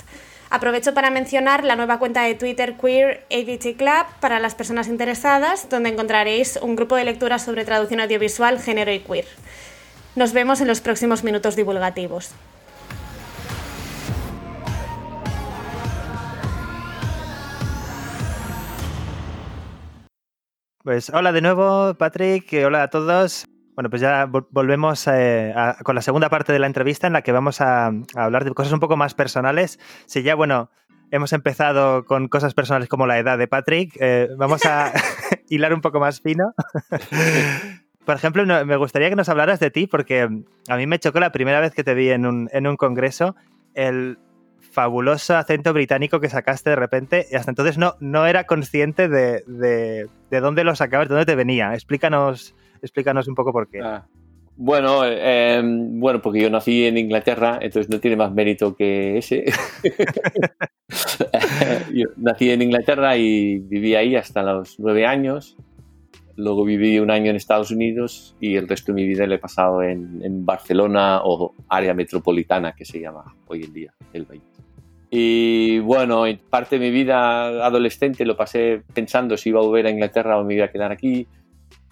Aprovecho para mencionar la nueva cuenta de Twitter Queer AVT Club para las personas interesadas, donde encontraréis un grupo de lectura sobre traducción audiovisual, género y queer. Nos vemos en los próximos minutos divulgativos. Pues hola de nuevo, Patrick, hola a todos. Bueno, pues ya volvemos eh, a, con la segunda parte de la entrevista en la que vamos a, a, hablar de cosas un poco más personales. Si ya, bueno, hemos empezado con cosas personales como la edad de Patrick, eh, vamos a (laughs) (laughs) hilar un poco más fino. (laughs) Por ejemplo, no, me gustaría que nos hablaras de ti porque a mí me chocó la primera vez que te vi en un, en un congreso el fabuloso acento británico que sacaste de repente y hasta entonces no, no era consciente de, de, de dónde lo sacabas, de dónde te venía. Explícanos, explícanos un poco por qué. Ah, bueno, eh, bueno, porque yo nací en Inglaterra, entonces no tiene más mérito que ese. (laughs) (laughs) yo nací en Inglaterra y viví ahí hasta los nueve años. Luego viví un año en Estados Unidos y el resto de mi vida lo he pasado en, en Barcelona o área metropolitana, que se llama hoy en día el país. Y bueno, parte de mi vida adolescente lo pasé pensando si iba a volver a Inglaterra o me iba a quedar aquí.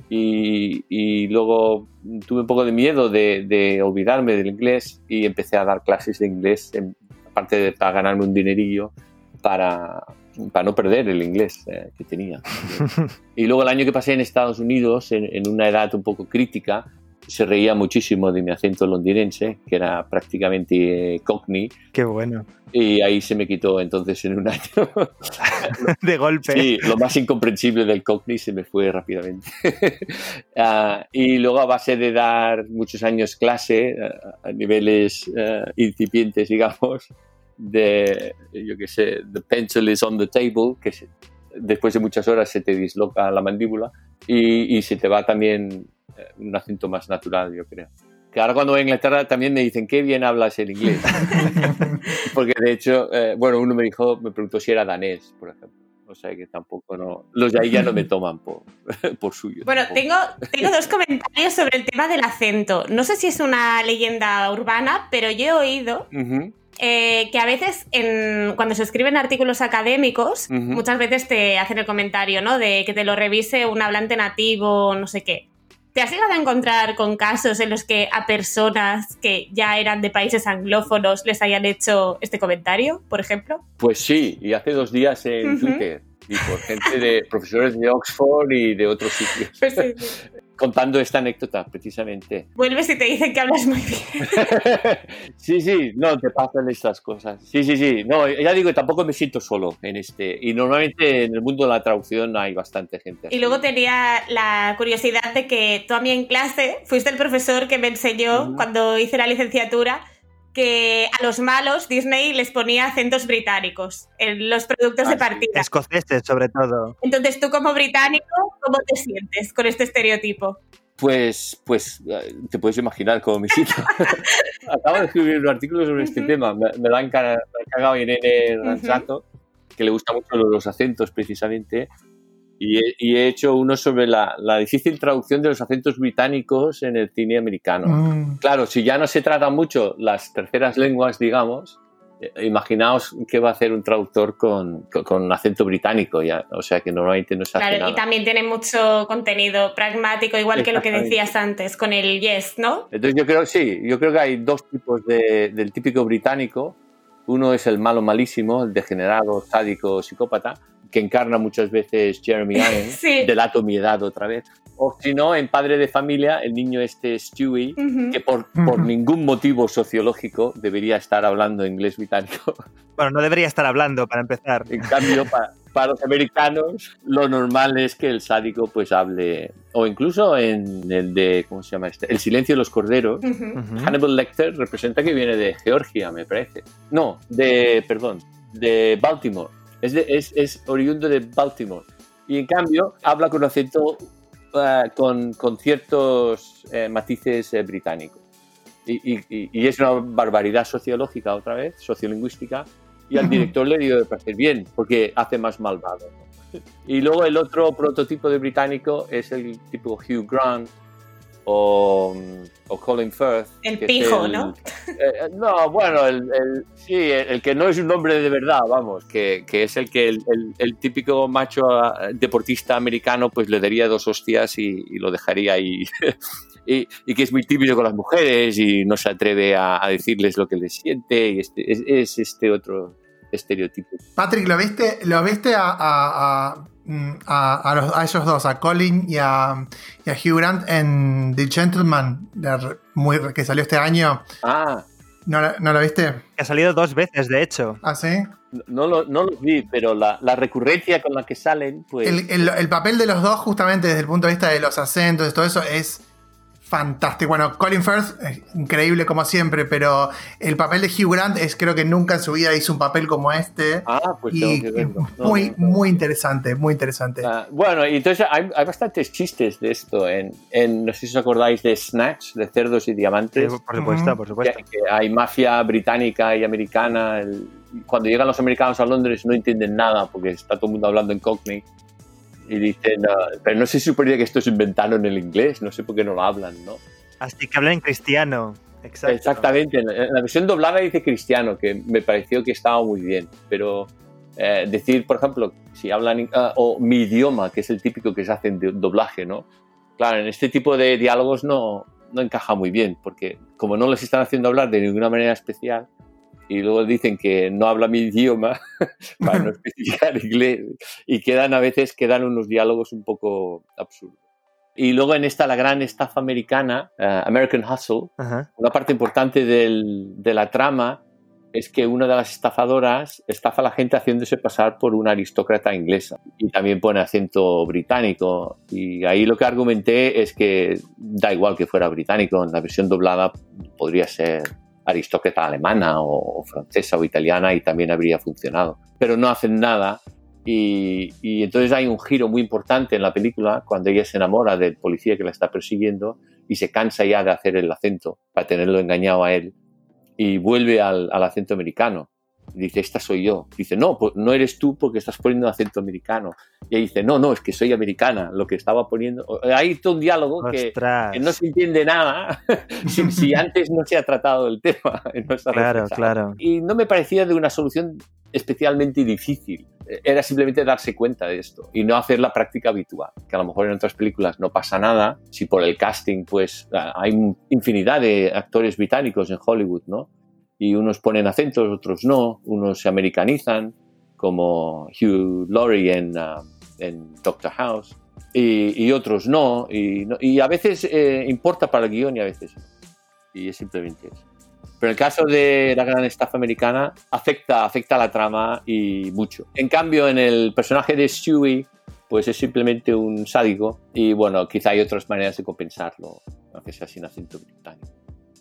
Y, y luego tuve un poco de miedo de, de, olvidarme del inglés y empecé a dar clases de inglés, en, aparte de para ganarme un dinerillo para, para no perder el inglés eh, que tenía. (laughs) y luego el año que pasé en Estados Unidos, en, en, una edad un poco crítica, se reía muchísimo de mi acento londinense, que era prácticamente eh, cockney. Qué bueno. Y ahí se me quitó entonces en un año. (laughs) de golpe. Sí, lo más incomprensible del cockney se me fue rápidamente. (laughs) Ah, y luego a base de dar muchos años clase a niveles incipientes, digamos, de, yo qué sé, the pencil is on the table, que después de muchas horas se te disloca la mandíbula y, y se te va también eh, un acento más natural, yo creo. Que ahora cuando voy a Inglaterra también me dicen, qué bien hablas el inglés. (laughs) Porque de hecho, eh, bueno, uno me dijo, me preguntó si era danés, por ejemplo. O sea que tampoco no. Los de ahí ya no me toman por, (laughs) por suyo. Bueno, tengo, tengo dos comentarios sobre el tema del acento. No sé si es una leyenda urbana, pero yo he oído eh, que a veces cuando se escriben artículos académicos, muchas veces te hacen el comentario, ¿no? De que te lo revise un hablante nativo, no sé qué. ¿Te has llegado a encontrar con casos en los que a personas que ya eran de países anglófonos les hayan hecho este comentario, por ejemplo? Pues sí, y hace dos días en Twitter y por gente de profesores de Oxford y de otros sitios. (laughs) Pues Contando esta anécdota, precisamente. Vuelves y te dicen que hablas muy bien. (laughs) sí, sí, no, te pasan estas cosas. Sí, sí, sí. No, ya digo, tampoco me siento solo en este. Y normalmente en el mundo de la traducción hay bastante gente. Y luego tenía la curiosidad de que tú a mí en clase fuiste el profesor que me enseñó cuando hice la licenciatura que a los malos Disney les ponía acentos británicos en los productos de ah, partida. Escoceses, sobre todo. Entonces, tú como británico, ¿cómo te sientes con este estereotipo? Pues, pues te puedes imaginar cómo me siento. (laughs) Acabo de escribir un artículo sobre este tema. Me, me, lo han cagado Irene Ranzato, que le gusta mucho los acentos precisamente. Y he, hecho uno sobre la, difícil traducción de los acentos británicos en el cine americano. Mm. Claro, si ya no se trata mucho las terceras lenguas, digamos, eh, imaginaos qué va a hacer un traductor con, con, acento británico, ya, o sea que normalmente no se hace Claro, y también tiene mucho contenido pragmático, igual que lo que decías antes, con el yes, ¿no? Entonces yo creo, sí, yo creo que hay dos tipos de, del típico británico. Uno es el malo malísimo, el degenerado, sádico, psicópata, que encarna muchas veces Jeremy (laughs) Allen, delato mi edad otra vez. O si no, en Padre de Familia, el niño este Stewie, que por, por ningún motivo sociológico debería estar hablando inglés británico. (laughs) Bueno, no debería estar hablando, para empezar. En cambio, para, para los americanos, lo normal es que el sádico pues hable, o incluso en el de, ¿cómo se llama este? El silencio de los corderos, Hannibal Lecter representa que viene de Georgia, me parece. No, de, perdón, de Baltimore. Es, es, es, oriundo de Baltimore. Y en cambio habla con acento, uh, con, con, ciertos eh, matices eh, británicos. Y, y, y, es una barbaridad sociológica otra vez, sociolingüística, y al (laughs) director le dio de parecer bien, porque hace más malvado. Y luego el otro prototipo de británico es el tipo Hugh Grant, o, o Colin Firth. El pijo, ¿no? Eh, no, bueno, el, sí, el, que no es un hombre de verdad, vamos, que, que es el que el, típico macho ah, deportista americano pues le daría dos hostias y, lo dejaría ahí. (laughs) y, y, que es muy típico con las mujeres y no se atreve a, decirles lo que les siente y este, es, este otro estereotipo. Patrick, ¿lo viste, lo viste a a, a, esos dos, a Colin y a, Hugh Grant en The Gentleman, muy, que salió este año. Ah. ¿No, ¿No, lo viste? Ha salido dos veces, de hecho. ¿Ah, sí? No lo, no vi, pero la, la, recurrencia con la que salen, pues... El, el, el, papel de los dos, justamente desde el punto de vista de los acentos y todo eso, es fantástico. Bueno, Colin Firth, increíble como siempre, pero el papel de Hugh Grant es creo que nunca en su vida hizo un papel como este. Ah, pues tengo que verlo. muy, muy interesante, muy interesante. Ah, bueno, y entonces hay, hay, bastantes chistes de esto. En, en, no sé si os acordáis de Snatch, de Cerdos y Diamantes. por supuesto, por supuesto. Que, hay mafia británica y americana. cuando llegan los americanos a Londres no entienden nada porque está todo el mundo hablando en Cockney y dicen, pero no se suponía que esto es inventado en el inglés, no sé por qué no lo hablan, ¿no? Así que hablan en cristiano. Exacto. Exactamente, en la versión doblada dice cristiano, que me pareció que estaba muy bien, pero eh, decir, por ejemplo, si hablan, ah, o mi idioma, que es el típico que se hace en doblaje, ¿no? Claro, en este tipo de diálogos no, no encaja muy bien, porque como no les están haciendo hablar de ninguna manera especial, y luego dicen que no habla mi idioma (laughs) para no especificar inglés y quedan a veces quedan unos diálogos un poco absurdos. Y luego en esta, la gran estafa americana, eh, American Hustle, Ajá. una parte importante del- de la trama es que una de las estafadoras estafa a la gente haciéndose pasar por una aristócrata inglesa y también pone acento británico. Y ahí lo que argumenté es que da igual que fuera británico, en la versión doblada podría ser aristócrata alemana o, francesa o italiana y también habría funcionado. Pero no hacen nada y, y entonces hay un giro muy importante en la película cuando ella se enamora del policía que la está persiguiendo y se cansa ya de hacer el acento para tenerlo engañado a él y vuelve al acento americano. Dice, esta soy yo. Dice, no, pues no eres tú porque estás poniendo acento americano. Y ella dice, no, no, es que soy americana, lo que estaba poniendo. Hay todo un diálogo que, que no se entiende nada (laughs) si, si (laughs) antes no se ha tratado el tema. (laughs) se ha Claro, reflejado. claro. Y no me parecía de una solución especialmente difícil. Era simplemente darse cuenta de esto y no hacer la práctica habitual. Que a lo mejor en otras películas no pasa nada. Si por el casting, pues hay infinidad de actores británicos en Hollywood, ¿no? Y unos ponen acentos, otros no. Unos se americanizan, como Hugh Laurie en, ah, en Doctor House. Y, y otros no. Y, y a veces eh, importa para el guion y a veces no. Y es simplemente eso. Pero el caso de la gran estafa americana, afecta, afecta a la trama y mucho. En cambio, en el personaje de Stewie, pues es simplemente un sádico y bueno, quizá hay otras maneras de compensarlo, aunque sea sin acento británico.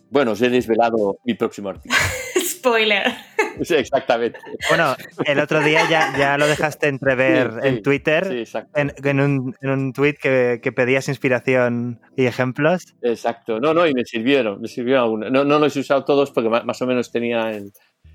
Bueno, os he desvelado mi próximo artículo. (laughs) Spoiler. Sí, exactamente. Bueno, el otro día ya, ya lo dejaste entrever Sí, sí, en Twitter, Sí, exacto. en, en un, en un tweet que, que pedías inspiración y ejemplos. Exacto. No, no, y me sirvieron, me sirvieron algunos. No, no los he usado todos porque ma- más o menos tenía el,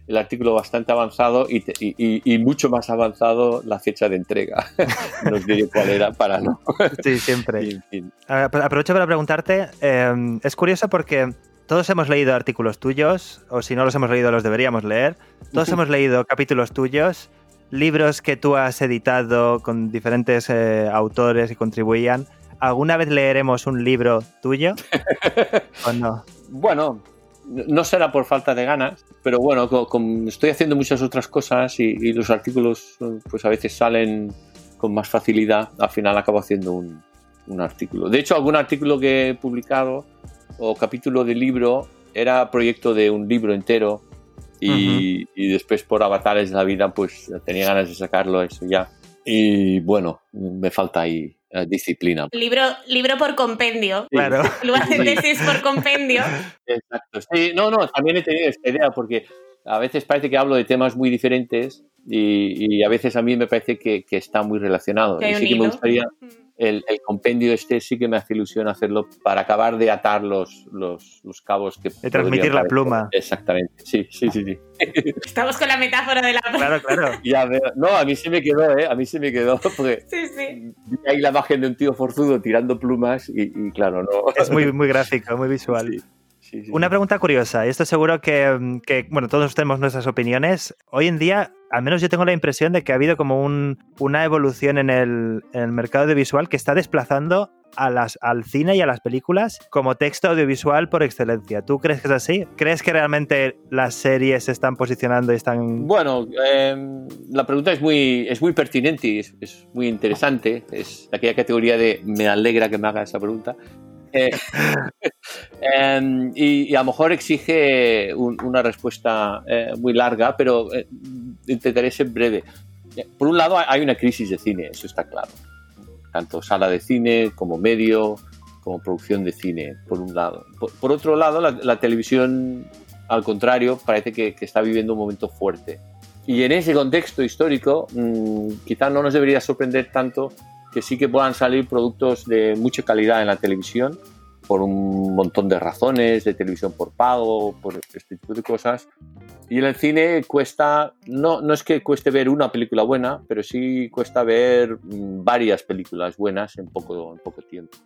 el artículo bastante avanzado y, te- y- y- y mucho más avanzado la fecha de entrega. (laughs) no os diré cuál era para no. Sí, siempre. (laughs) Aprovecho para preguntarte, eh, es curioso porque todos hemos leído artículos tuyos, o si no los hemos leído los deberíamos leer, todos hemos leído capítulos tuyos, libros que tú has editado con diferentes eh, autores y contribuían. ¿Alguna vez leeremos un libro tuyo? (laughs) ¿O no? Bueno, no será por falta de ganas, pero bueno, estoy haciendo muchas otras cosas y, y los artículos pues a veces salen con más facilidad, al final acabo haciendo un, un artículo. De hecho, algún artículo que he publicado o capítulo de libro era proyecto de un libro entero y, y después por avatares de la vida pues tenía ganas de sacarlo eso ya. Y bueno, me falta ahí eh, disciplina. Libro, libro por compendio. Sí. Claro. Lugar de tesis por compendio. Exacto. Sí, no, no, también he tenido esta idea porque a veces parece que hablo de temas muy diferentes y, y a veces a mí me parece que, que está muy relacionado. Que Y sí que me gustaría, el, el compendio este sí que me hace ilusión hacerlo para acabar de atar los, los, los cabos que... De transmitir la pluma. Exactamente, sí, sí, sí. sí. (laughs) Estamos con la metáfora de la... Claro, claro. (laughs) Ya veo. No, a mí se me quedó, ¿eh? A mí se me quedó (laughs) porque Sí, sí. vi ahí la imagen de un tío forzudo tirando plumas y, y claro, no... Es muy, muy gráfico, muy visual. Sí, sí, sí. Una pregunta curiosa, y esto seguro que, que, bueno, todos tenemos nuestras opiniones. Hoy en día, al menos yo tengo la impresión de que ha habido como un- una evolución en el, mercado audiovisual que está desplazando a las, al cine y a las películas como texto audiovisual por excelencia. ¿Tú crees que es así? ¿Crees que realmente las series se están posicionando y están... Bueno, eh, la pregunta es muy, pertinente y es, muy interesante. Es aquella categoría de me alegra que me haga esa pregunta. Eh, (laughs) em, y, a lo mejor exige un- una respuesta eh, muy larga, pero eh, intentaré ser breve. Por un lado, hay una crisis de cine, eso está claro. Tanto sala de cine como medio, como producción de cine, por un lado. Por, por otro lado, la, la televisión, al contrario, parece que, que está viviendo un momento fuerte. Y en ese contexto histórico, mmm, quizá no nos debería sorprender tanto que sí que puedan salir productos de mucha calidad en la televisión por un montón de razones, de televisión por pago, por este tipo de cosas. Y en el cine cuesta, no, no es que cueste ver una película buena, pero sí cuesta ver mm, varias películas buenas en poco, en poco tiempo.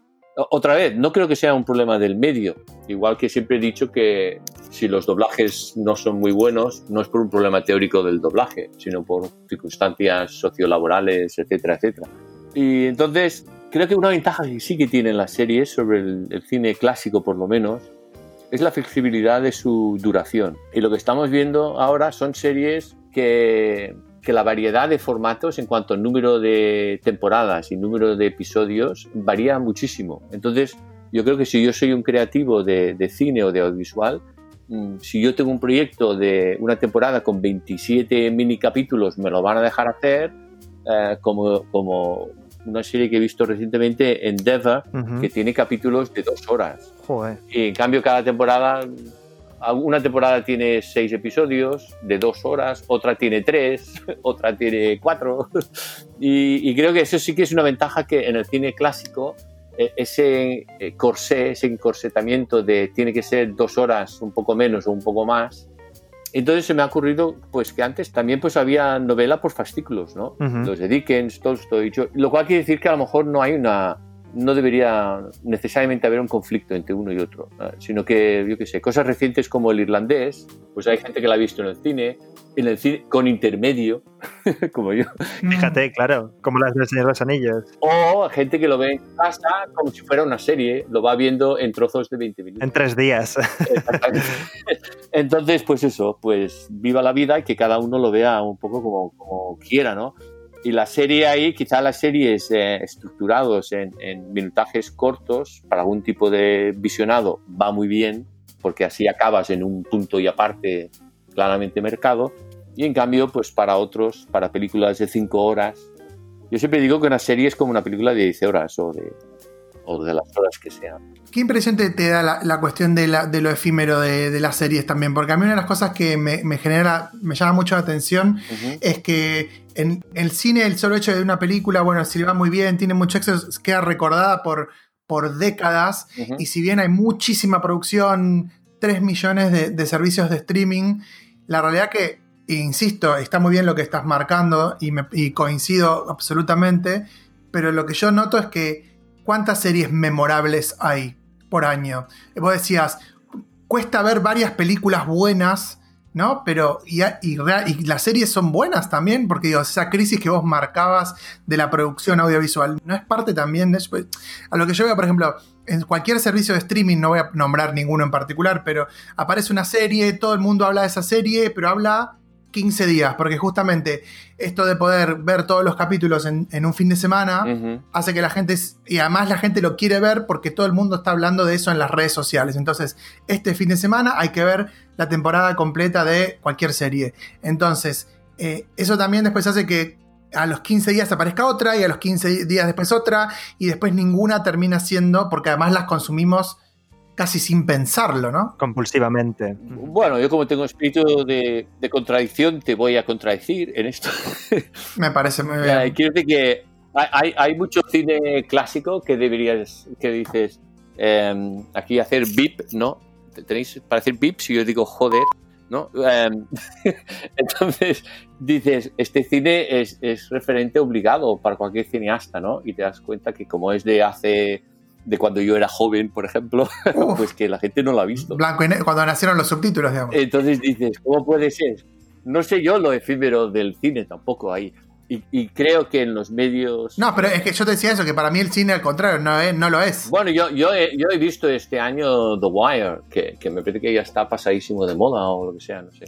Otra vez, no creo que sea un problema del medio. Igual que siempre he dicho que si los doblajes no son muy buenos, no es por un problema teórico del doblaje, sino por circunstancias sociolaborales, etcétera, etcétera. Y entonces, creo que una ventaja que sí que tienen las series sobre el, el cine clásico, por lo menos, es la flexibilidad de su duración. Y lo que estamos viendo ahora son series que, que la variedad de formatos en cuanto al número de temporadas y número de episodios varía muchísimo. Entonces, yo creo que si yo soy un creativo de, de cine o de audiovisual, mm, si yo tengo un proyecto de una temporada con 27 mini capítulos, me lo van a dejar hacer eh, como, como una serie que he visto recientemente, Endeavor, que tiene capítulos de dos horas. Joder. Y en cambio cada temporada, una temporada tiene seis episodios de dos horas, otra tiene tres, (laughs) otra tiene cuatro. Y, y creo que eso sí que es una ventaja que en el cine clásico eh, ese eh, corsé, ese encorsetamiento de tiene que ser dos horas, un poco menos o un poco más. Entonces se me ha ocurrido pues que antes también pues había novela por fascículos, ¿no? Ujú. Los de Dickens, Tolstoy, yo- lo cual quiere decir que a lo mejor no hay una no debería necesariamente haber un conflicto entre uno y otro, ¿no? sino que, yo qué sé, cosas recientes como el irlandés, pues hay gente que la ha visto en el cine, en el cine con intermedio, (laughs) como yo, Fíjate, claro, como las del Señor de los Anillos. o gente que lo ve en casa como si fuera una serie, lo va viendo en trozos de 20 minutos. En tres días. Exactamente. (laughs) Entonces, pues eso, pues viva la vida y que cada uno lo vea un poco como, como quiera, ¿no? Y la serie ahí, quizá las series eh, estructurados en, en minutajes cortos para algún tipo de visionado va muy bien, porque así acabas en un punto y aparte claramente mercado. Y en cambio, pues para otros, para películas de 5 horas, yo siempre digo que una serie es como una película de 10 horas o de, o de las horas que sean. ¿Qué impresión te, te da la, la cuestión de, la- de lo efímero de, de las series también? Porque a mí una de las cosas que me, me genera, me llama mucho la atención es que en el cine el solo hecho de una película, bueno, si le va muy bien, tiene mucho éxito, queda recordada por, por décadas. Y si bien hay muchísima producción, 3 millones de, de servicios de streaming, la realidad que, insisto, está muy bien lo que estás marcando y, me- y coincido absolutamente, pero lo que yo noto es que cuántas series memorables hay por año. Vos decías, cuesta ver varias películas buenas, ¿no? Pero, y, las series son buenas también, porque digo, esa crisis que vos marcabas de la producción audiovisual, ¿no es parte también de eso? A lo que yo veo, por ejemplo, en cualquier servicio de streaming, no voy a nombrar ninguno en particular, pero aparece una serie, todo el mundo habla de esa serie, pero habla 15 días, porque justamente esto de poder ver todos los capítulos en, en un fin de semana hace que la gente, y además la gente lo quiere ver porque todo el mundo está hablando de eso en las redes sociales. Entonces, este fin de semana hay que ver la temporada completa de cualquier serie. Entonces, eh, eso también después hace que a los 15 días aparezca otra y a los 15 días después otra y después ninguna termina siendo, porque además las consumimos casi sin pensarlo, ¿no? Compulsivamente. Bueno, yo como tengo espíritu de, de contradicción, te voy a contradecir en esto. (laughs) Me parece muy Eh, bien. Quiero decir que hay, mucho cine clásico que deberías, que dices, eh, aquí hacer bip, ¿no? Tenéis para hacer bip si yo digo joder, ¿no? Eh, (laughs) entonces dices, este cine es, es referente obligado para cualquier cineasta, ¿no? Y te das cuenta que como es de hace, de cuando yo era joven, por ejemplo, (laughs) Uf, pues que la gente no lo ha visto. blanco y cuando nacieron los subtítulos, digamos. Entonces dices, ¿cómo puede ser? No sé yo lo efímero del cine tampoco ahí. Y, y creo que en los medios... No, pero es que yo te decía eso, que para mí el cine al contrario no, es- no lo es. Bueno, yo, yo, he, yo he visto este año The Wire, que, que me parece que ya está pasadísimo de moda o lo que sea, no sé.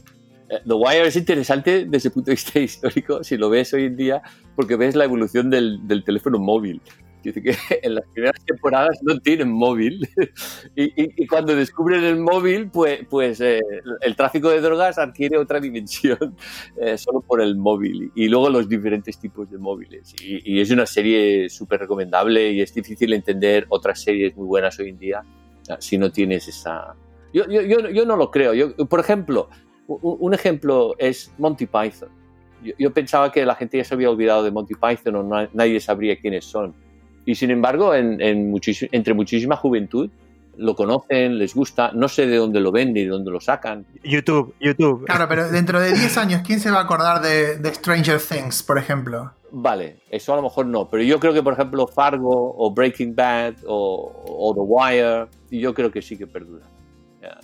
Eh, The Wire es interesante desde el punto de vista (laughs) histórico, si lo ves hoy en día, porque ves la evolución del, del teléfono móvil. Decir que (laughs) en las primeras temporadas no tienen móvil (laughs) y, y- y cuando descubren el móvil, pues, pues eh, el tráfico de drogas adquiere otra dimensión (laughs) eh, solo por el móvil y luego los diferentes tipos de móviles. Y, y es una serie súper recomendable y es difícil entender otras series muy buenas hoy en día si no tienes esa... Yo, yo, yo, yo no lo creo. Yo, por ejemplo, un ejemplo es Monty Python. Yo, pensaba que la gente ya se había olvidado de Monty Python o na- nadie sabría quiénes son. Y sin embargo, en, en muchis- entre muchísima juventud lo conocen, les gusta, no sé de dónde lo ven ni de dónde lo sacan. YouTube, YouTube. Claro, pero dentro de 10 años, ¿quién se va a acordar de, de Stranger Things, por ejemplo? Vale, eso a lo mejor no, pero yo creo que, por ejemplo, Fargo o Breaking Bad o, o The Wire, yo creo que sí que perdura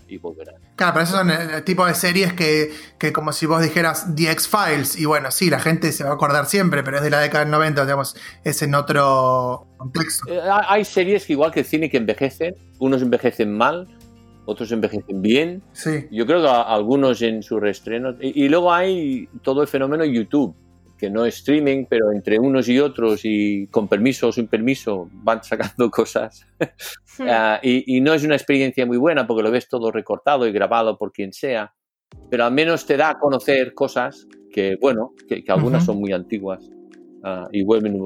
y volverá. Claro, pero esos son el, el tipo de series que, que como si vos dijeras The X-Files, y bueno, sí, la gente se va a acordar siempre, pero es de la década del 90, digamos, es en otro contexto. Eh, hay series que igual que el cine que envejecen, unos envejecen mal, otros envejecen bien, Sí. yo creo que a- algunos en su reestreno, y, y luego hay todo el fenómeno YouTube. Que no streaming, pero entre unos y otros y con permiso o sin permiso van sacando (laughs) cosas. Ah, y, no es una experiencia muy buena porque lo ves todo recortado y grabado por quien sea, pero al menos te da a conocer cosas que, bueno, que, algunas son muy antiguas uh, y vuelven.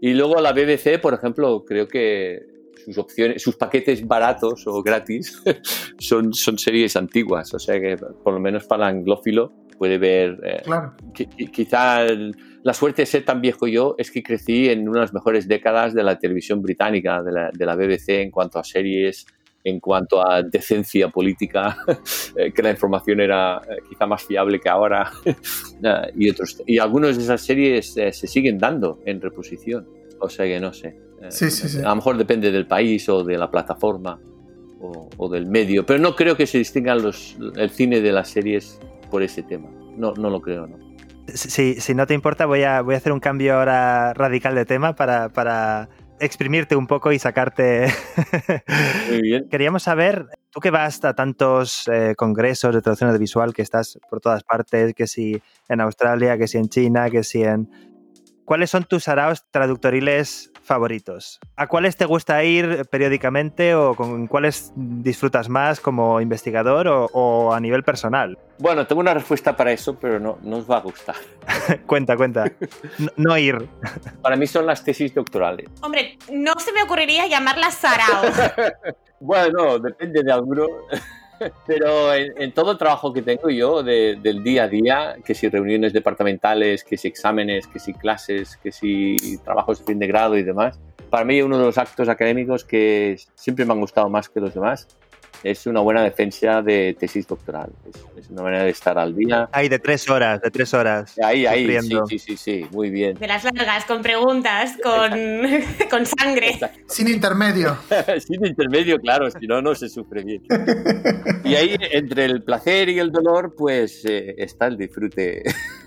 Y luego la BBC, por ejemplo, creo que sus opciones, sus paquetes baratos o gratis (laughs) son, son series antiguas, o sea que por lo menos para el anglófilo puede ver. Eh, claro. quizá la suerte de ser tan viejo yo es que crecí en una de las mejores décadas de la televisión británica, de la, de la BBC, en cuanto a series, en cuanto a decencia política, (laughs) eh, que la información era eh, quizá más fiable que ahora. (laughs) y, otros, y algunas de esas series se siguen dando en reposición. O sea que no sé. Sí, sí, sí. A lo mejor depende del país o de la plataforma o, o del medio, pero no creo que se distingan los, el cine de las series por ese tema. No, no lo creo, ¿no? Si, si no te importa, voy a, voy a hacer un cambio ahora radical de tema para, para exprimirte un poco y sacarte. (laughs) Muy bien. Queríamos saber, tú que vas a tantos eh, congresos de traducción audiovisual, que estás por todas partes, que si en Australia, que si en China, que si en ¿Cuáles son tus araos traductoriles favoritos? ¿A cuáles te gusta ir periódicamente o con cuáles disfrutas más como investigador o, a nivel personal? Bueno, tengo una respuesta para eso, pero no, no os va a gustar. (laughs) cuenta, cuenta. No, ir. (laughs) Para mí son las tesis doctorales. Hombre, no se me ocurriría llamarlas sarao. (laughs) bueno, depende de alguno. (laughs) Pero en, todo el trabajo que tengo yo del día a día, que si reuniones departamentales, que si exámenes, que si clases, que si trabajos de fin de grado y demás, para mí uno de los actos académicos que siempre me han gustado más que los demás es una buena defensa de tesis doctoral. Es, una manera de estar al día. Ahí, de tres horas, de tres horas. Ahí, ahí, sí, sí, sí, sí, muy bien. De las largas, con preguntas, con, (laughs) con sangre. Sin intermedio. (laughs) Sin intermedio, claro, si no, no se sufre bien. y ahí, entre el placer y el dolor, pues eh, está el disfrute.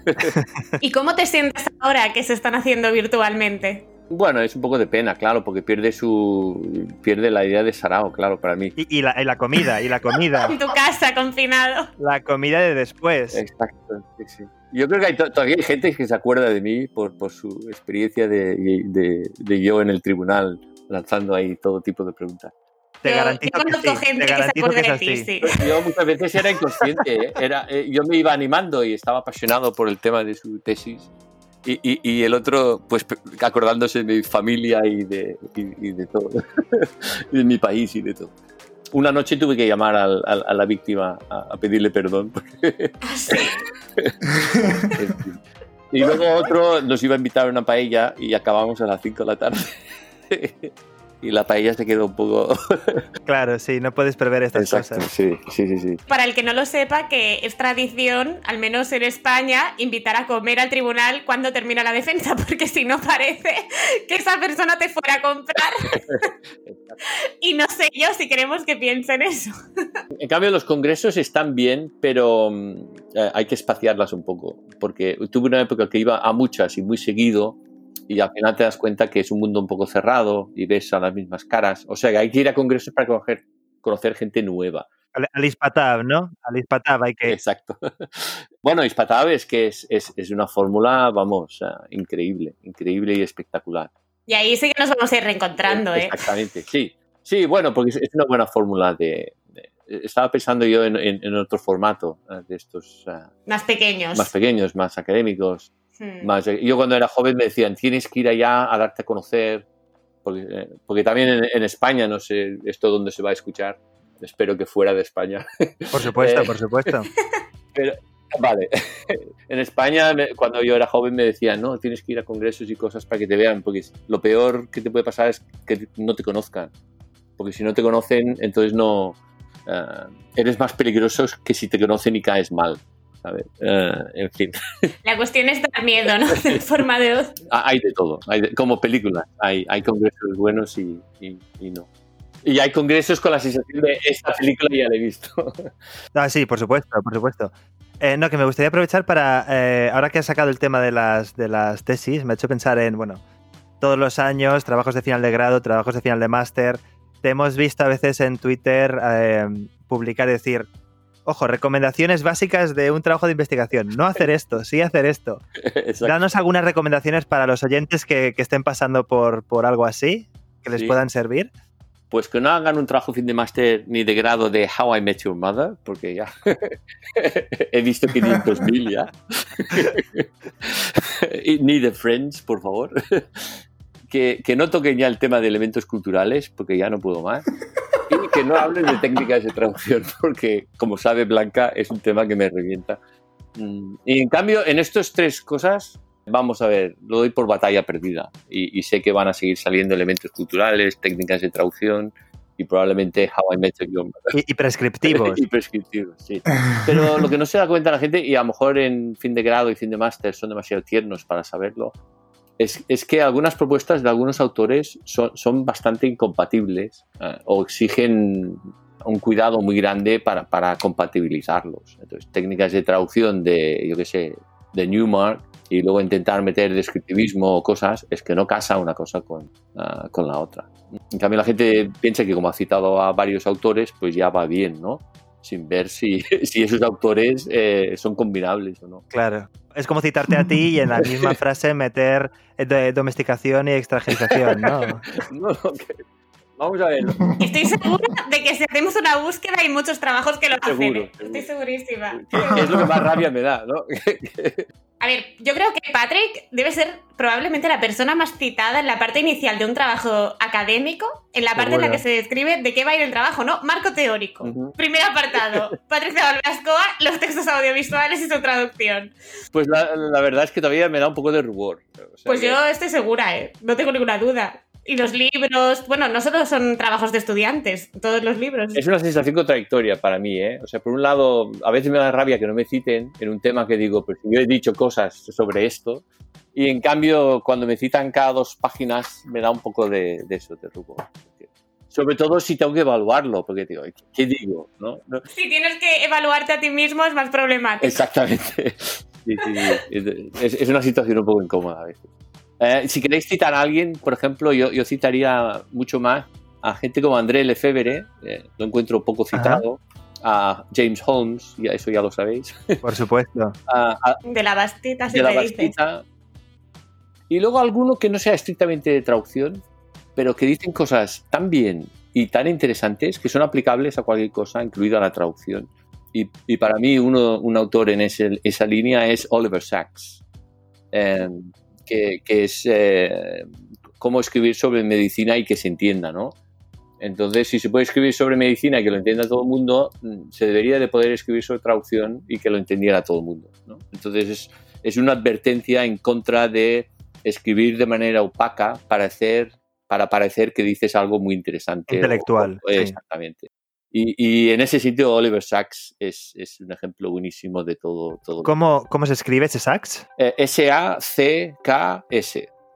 (laughs) ¿Y cómo te sientes ahora que se están haciendo virtualmente? Bueno, es un poco de pena, claro, porque pierde su pierde la idea de Sarao, claro, para mí. Y, la, comida, y la comida. (laughs) en tu casa, confinado. La comida de después. Exacto, sí, Yo creo que hay todavía hay gente que se acuerda de mí por, por su experiencia de, de, yo en el tribunal, lanzando ahí todo tipo de preguntas. Te garantizo que sí. Gente que se de ti, sí. Yo muchas veces era inconsciente, ¿eh? era, eh, yo me iba animando y estaba apasionado por el tema de su tesis y, el otro, pues acordándose de mi familia y de, de todo, (laughs) de mi país y de todo. Una noche tuve que llamar a la víctima a, pedirle perdón. (laughs) y luego otro nos iba a invitar a una paella y acabamos a las 5 de la tarde (laughs) y la paella se quedó un poco... (laughs) claro, sí, no puedes prever estas cosas. Sí, sí, sí, sí. Para el que no lo sepa, que es tradición, al menos en España, invitar a comer al tribunal cuando termina la defensa, (laughs) porque si no parece que esa persona te fuera a comprar. (laughs) y no sé yo si queremos que piensen eso. en cambio, los congresos están bien, pero mm, eh, hay que espaciarlas un poco, porque tuve una época que iba a muchas y muy seguido y al final te das cuenta que es un mundo un poco cerrado y ves a las mismas caras. O sea, que hay que ir a congresos para conocer, conocer gente nueva. Al, Ispatab, ¿no? Al Ispatab hay que... Exacto. (laughs) bueno, Ispatab es que es, es, es una fórmula, vamos, increíble, increíble y espectacular. Y ahí sí que nos vamos a ir reencontrando, ¿eh? Exactamente, sí. Sí, bueno, porque es una buena fórmula de, estaba pensando yo en, en, otro formato eh, de estos... Eh, más pequeños. Más pequeños, más académicos. Hmm. yo cuando era joven me decían, tienes que ir allá a darte a conocer, porque, eh, porque también en, España, no sé esto dónde se va a escuchar, espero que fuera de España. (laughs) Por supuesto, por supuesto. (laughs) Pero, vale, (laughs) en España cuando yo era joven me decían, no, tienes que ir a congresos y cosas para que te vean, porque lo peor que te puede pasar es que no te conozcan, porque si no te conocen, entonces no... Eh, eres más peligroso que si te conocen y caes mal. Eh, en fin. (laughs) La cuestión es dar miedo, ¿no? De forma de voz. Ah, hay de todo, hay como película, hay, hay congresos buenos y, no. Y hay congresos con la sensación de esta película ya la he visto. (laughs) Ah, sí, por supuesto, por supuesto. Eh, no, que me gustaría aprovechar para, eh, ahora que has sacado el tema de las, de las tesis, me ha hecho pensar en, bueno, todos los años, trabajos de final de grado, trabajos de final de máster, te hemos visto a veces en Twitter publicar y decir, Ojo, recomendaciones básicas de un trabajo de investigación. No hacer esto, sí hacer esto. (laughs) Exacto. Danos algunas recomendaciones para los oyentes que, que estén pasando por, por algo así, que les Sí. puedan servir. Pues que no hagan un trabajo fin de máster ni de grado de How I Met Your Mother, porque ya (laughs) he visto 500.000 ya. (laughs) Y ni de Friends, por favor. Que, que no toquen ya el tema de elementos culturales, porque ya no puedo más. Que no hablen de técnicas de traducción, (laughs) porque, como sabe Blanca, es un tema que me revienta. Mm, Y en cambio, en estas tres cosas, vamos a ver, lo doy por batalla perdida. Y, y sé que van a seguir saliendo elementos culturales, técnicas de traducción y probablemente How I Met Your Mother. Y, y prescriptivos. (laughs) y prescriptivos, sí. Pero lo que no se da cuenta la gente, y a lo mejor en fin de grado y fin de máster son demasiado tiernos para saberlo, es, que algunas propuestas de algunos autores son, bastante incompatibles eh, o exigen un cuidado muy grande para, compatibilizarlos. Entonces, técnicas de traducción de, yo qué sé, de Newmark y luego intentar meter descriptivismo o cosas, es que no casa una cosa con, con la otra. En cambio, la gente piensa que como ha citado a varios autores, pues ya va bien, ¿no? Sin ver si, (laughs) si esos autores eh, son combinables o no. Claro. Es como citarte a ti y en la (laughs) misma frase meter eh, de- domesticación y extranjerización, ¿no? (laughs) No, no, que- Vamos a ver. Estoy segura de que si hacemos una búsqueda hay muchos trabajos que lo hacen. Seguro, ¿eh? seguro. Estoy segurísima. es lo que más rabia me da, ¿no? (laughs) A ver, yo creo que Patrick debe ser probablemente la persona más citada en la parte inicial de un trabajo académico, en la parte en la que se describe de qué va a ir el trabajo, ¿no? Marco teórico. Primer apartado, (laughs) Patrick Zabalbascoa, los textos audiovisuales y su traducción. Pues la, la verdad es que todavía me da un poco de rubor. O sea Pues que- yo estoy segura, ¿eh? No tengo ninguna duda. Y los libros, bueno, no solo son trabajos de estudiantes, todos los libros. Es una sensación contradictoria para mí, ¿eh? O sea, por un lado, a veces me da rabia que no me citen en un tema que digo, pues yo he dicho cosas sobre esto, y en cambio, cuando me citan cada dos páginas, me da un poco de, de eso, de rubor. Sobre todo si tengo que evaluarlo, porque digo, ¿qué digo? ¿No? No- Si tienes que evaluarte a ti mismo es más problemático. Exactamente. (laughs) Sí, sí, sí. Es, es una situación un poco incómoda a veces. Eh, si queréis citar a alguien, por ejemplo, yo, yo citaría mucho más a gente como André Lefebvre, eh, lo encuentro poco citado, a James Holmes, ya, eso ya lo sabéis, (laughs) Por supuesto. a, a- De la bastita, si de la me dices. Bastita. Y luego alguno que no sea estrictamente de traducción, pero que dicen cosas tan bien y tan interesantes que son aplicables a cualquier cosa, incluida la traducción. Y, y para mí uno, un autor en ese- esa línea es Oliver Sacks, eh, que, que es eh, cómo escribir sobre medicina y que se entienda, ¿no? Entonces, si se puede escribir sobre medicina y que lo entienda todo el mundo, mm, se debería de poder escribir sobre traducción y que lo entendiera todo el mundo, ¿no? Entonces, es, es una advertencia en contra de escribir de manera opaca para hacer, para parecer que dices algo muy interesante. o- Intelectual, o- sí. Exactamente. Y, y en ese sitio Oliver Sacks es, es un ejemplo buenísimo de todo. todo. ¿Cómo, cómo se escribe ese sax? Eh, S-A-C-K-S.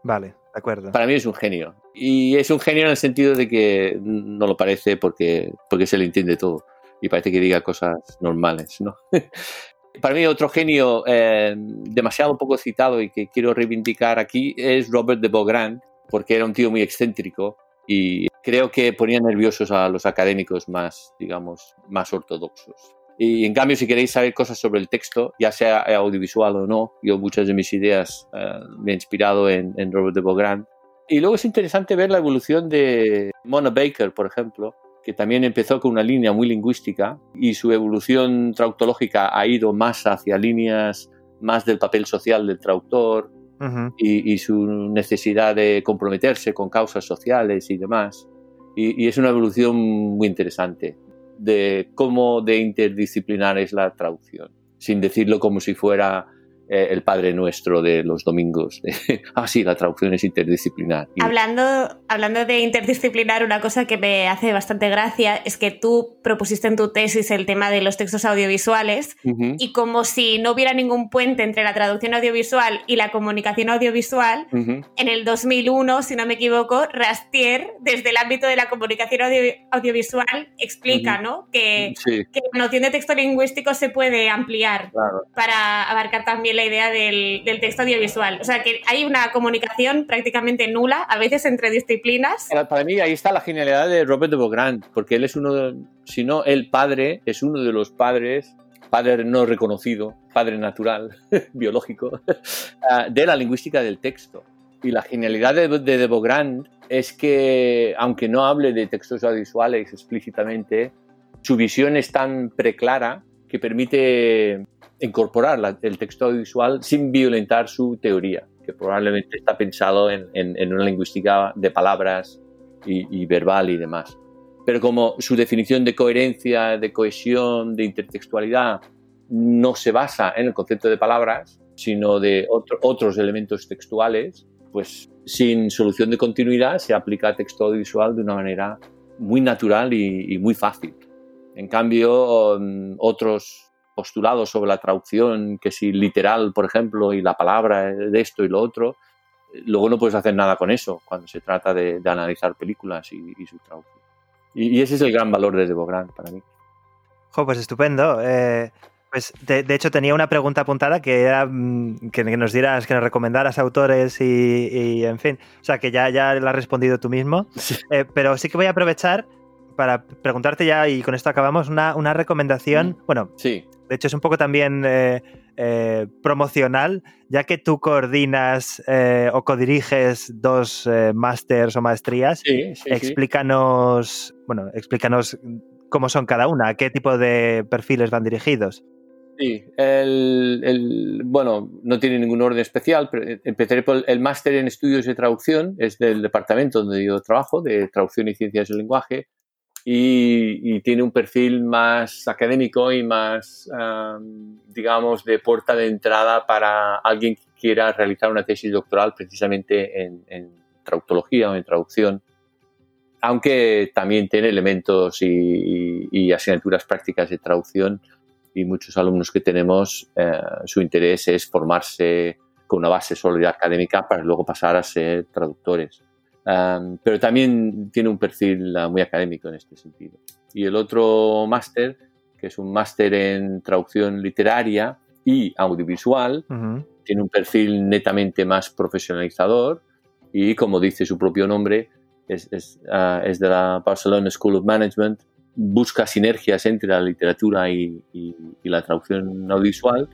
Vale, de acuerdo. Para mí es un genio. Y es un genio en el sentido de que no lo parece porque, porque se le entiende todo. Y parece que diga cosas normales, ¿no? (laughs) Para mí otro genio eh, demasiado poco citado y que quiero reivindicar aquí es Robert de Beaugrand, porque era un tío muy excéntrico y creo que ponía nerviosos a los académicos más, digamos, más ortodoxos. Y en cambio, si queréis saber cosas sobre el texto, ya sea audiovisual o no, yo muchas de mis ideas eh, me he inspirado en, en Robert de Beaugrand. Y luego es interesante ver la evolución de Mona Baker, por ejemplo, que también empezó con una línea muy lingüística y su evolución trautológica ha ido más hacia líneas más del papel social del traductor Y su necesidad de comprometerse con causas sociales y demás. Y, y es una evolución muy interesante de cómo de interdisciplinar es la traducción, sin decirlo como si fuera eh, el Padre Nuestro de los domingos. (laughs) ah, sí, la traducción es interdisciplinar. Hablando, hablando de interdisciplinar, una cosa que me hace bastante gracia es que tú propusiste en tu tesis el tema de los textos audiovisuales Ujú, y como si no hubiera ningún puente entre la traducción audiovisual y la comunicación audiovisual, ujú. en el 2001, si no me equivoco, Rastier, desde el ámbito de la comunicación audio- audiovisual, explica Ujú. ¿no? que, Sí, que la noción de texto lingüístico se puede ampliar claro. para abarcar también la idea del, del, texto audiovisual. O sea, que hay una comunicación prácticamente nula, a veces entre disciplinas. Para mí ahí está la genialidad de Robert de Beaugrand, porque él es uno, de, si no el padre, es uno de los padres padre no reconocido, padre natural, (laughs) biológico, (laughs) ah, de la lingüística del texto. Y la genialidad de, de, de Beaugrand es que, aunque no hable de textos audiovisuales explícitamente, su visión es tan preclara que permite incorporar el texto audiovisual sin violentar su teoría, que probablemente está pensado en, una lingüística de palabras y, y, verbal y demás. Pero como su definición de coherencia, de cohesión, de intertextualidad no se basa en el concepto de palabras, sino de otro, otros elementos textuales, pues sin solución de continuidad se aplica texto audiovisual de una manera muy natural y, y muy fácil. En cambio, um, otros postulados sobre la traducción, que si literal, por ejemplo, y la palabra de esto y lo otro, luego no puedes hacer nada con eso cuando se trata de, de analizar películas y, y su traducción. Y, y, ese es el gran valor de Devogrand para mí. Jo, pues estupendo. Eh, pues de, de, hecho tenía una pregunta apuntada que era mm, que, nos dieras, que nos recomendaras autores y, y, en fin. O sea, que ya, ya la has respondido tú mismo. Sí. Eh, pero sí que voy a aprovechar para preguntarte ya, y con esto acabamos, una, una recomendación. Bueno, sí. De hecho es un poco también eh, eh, promocional, ya que tú coordinas eh, o codiriges dos másters o maestrías. Sí, sí, explícanos, sí. bueno, explícanos cómo son cada una, a qué tipo de perfiles van dirigidos. Sí, el, el, bueno, no tiene ningún orden especial, pero empezaré por el máster en estudios de traducción, es del departamento donde yo trabajo, de traducción y ciencias del lenguaje, y, tiene un perfil más académico y más, digamos, de puerta de entrada para alguien que quiera realizar una tesis doctoral precisamente en, en traductología o en traducción, aunque también tiene elementos y, y, asignaturas prácticas de traducción y muchos alumnos que tenemos, eh, su interés es formarse con una base sólida académica para luego pasar a ser traductores. Um, pero también tiene un perfil uh, muy académico en este sentido. Y el otro máster, que es un máster en traducción literaria y audiovisual, uh -huh. tiene un perfil netamente más profesionalizador y, como dice su propio nombre, es, es, uh, es de la Barcelona School of Management, busca sinergias entre la literatura y, y, y la traducción audiovisual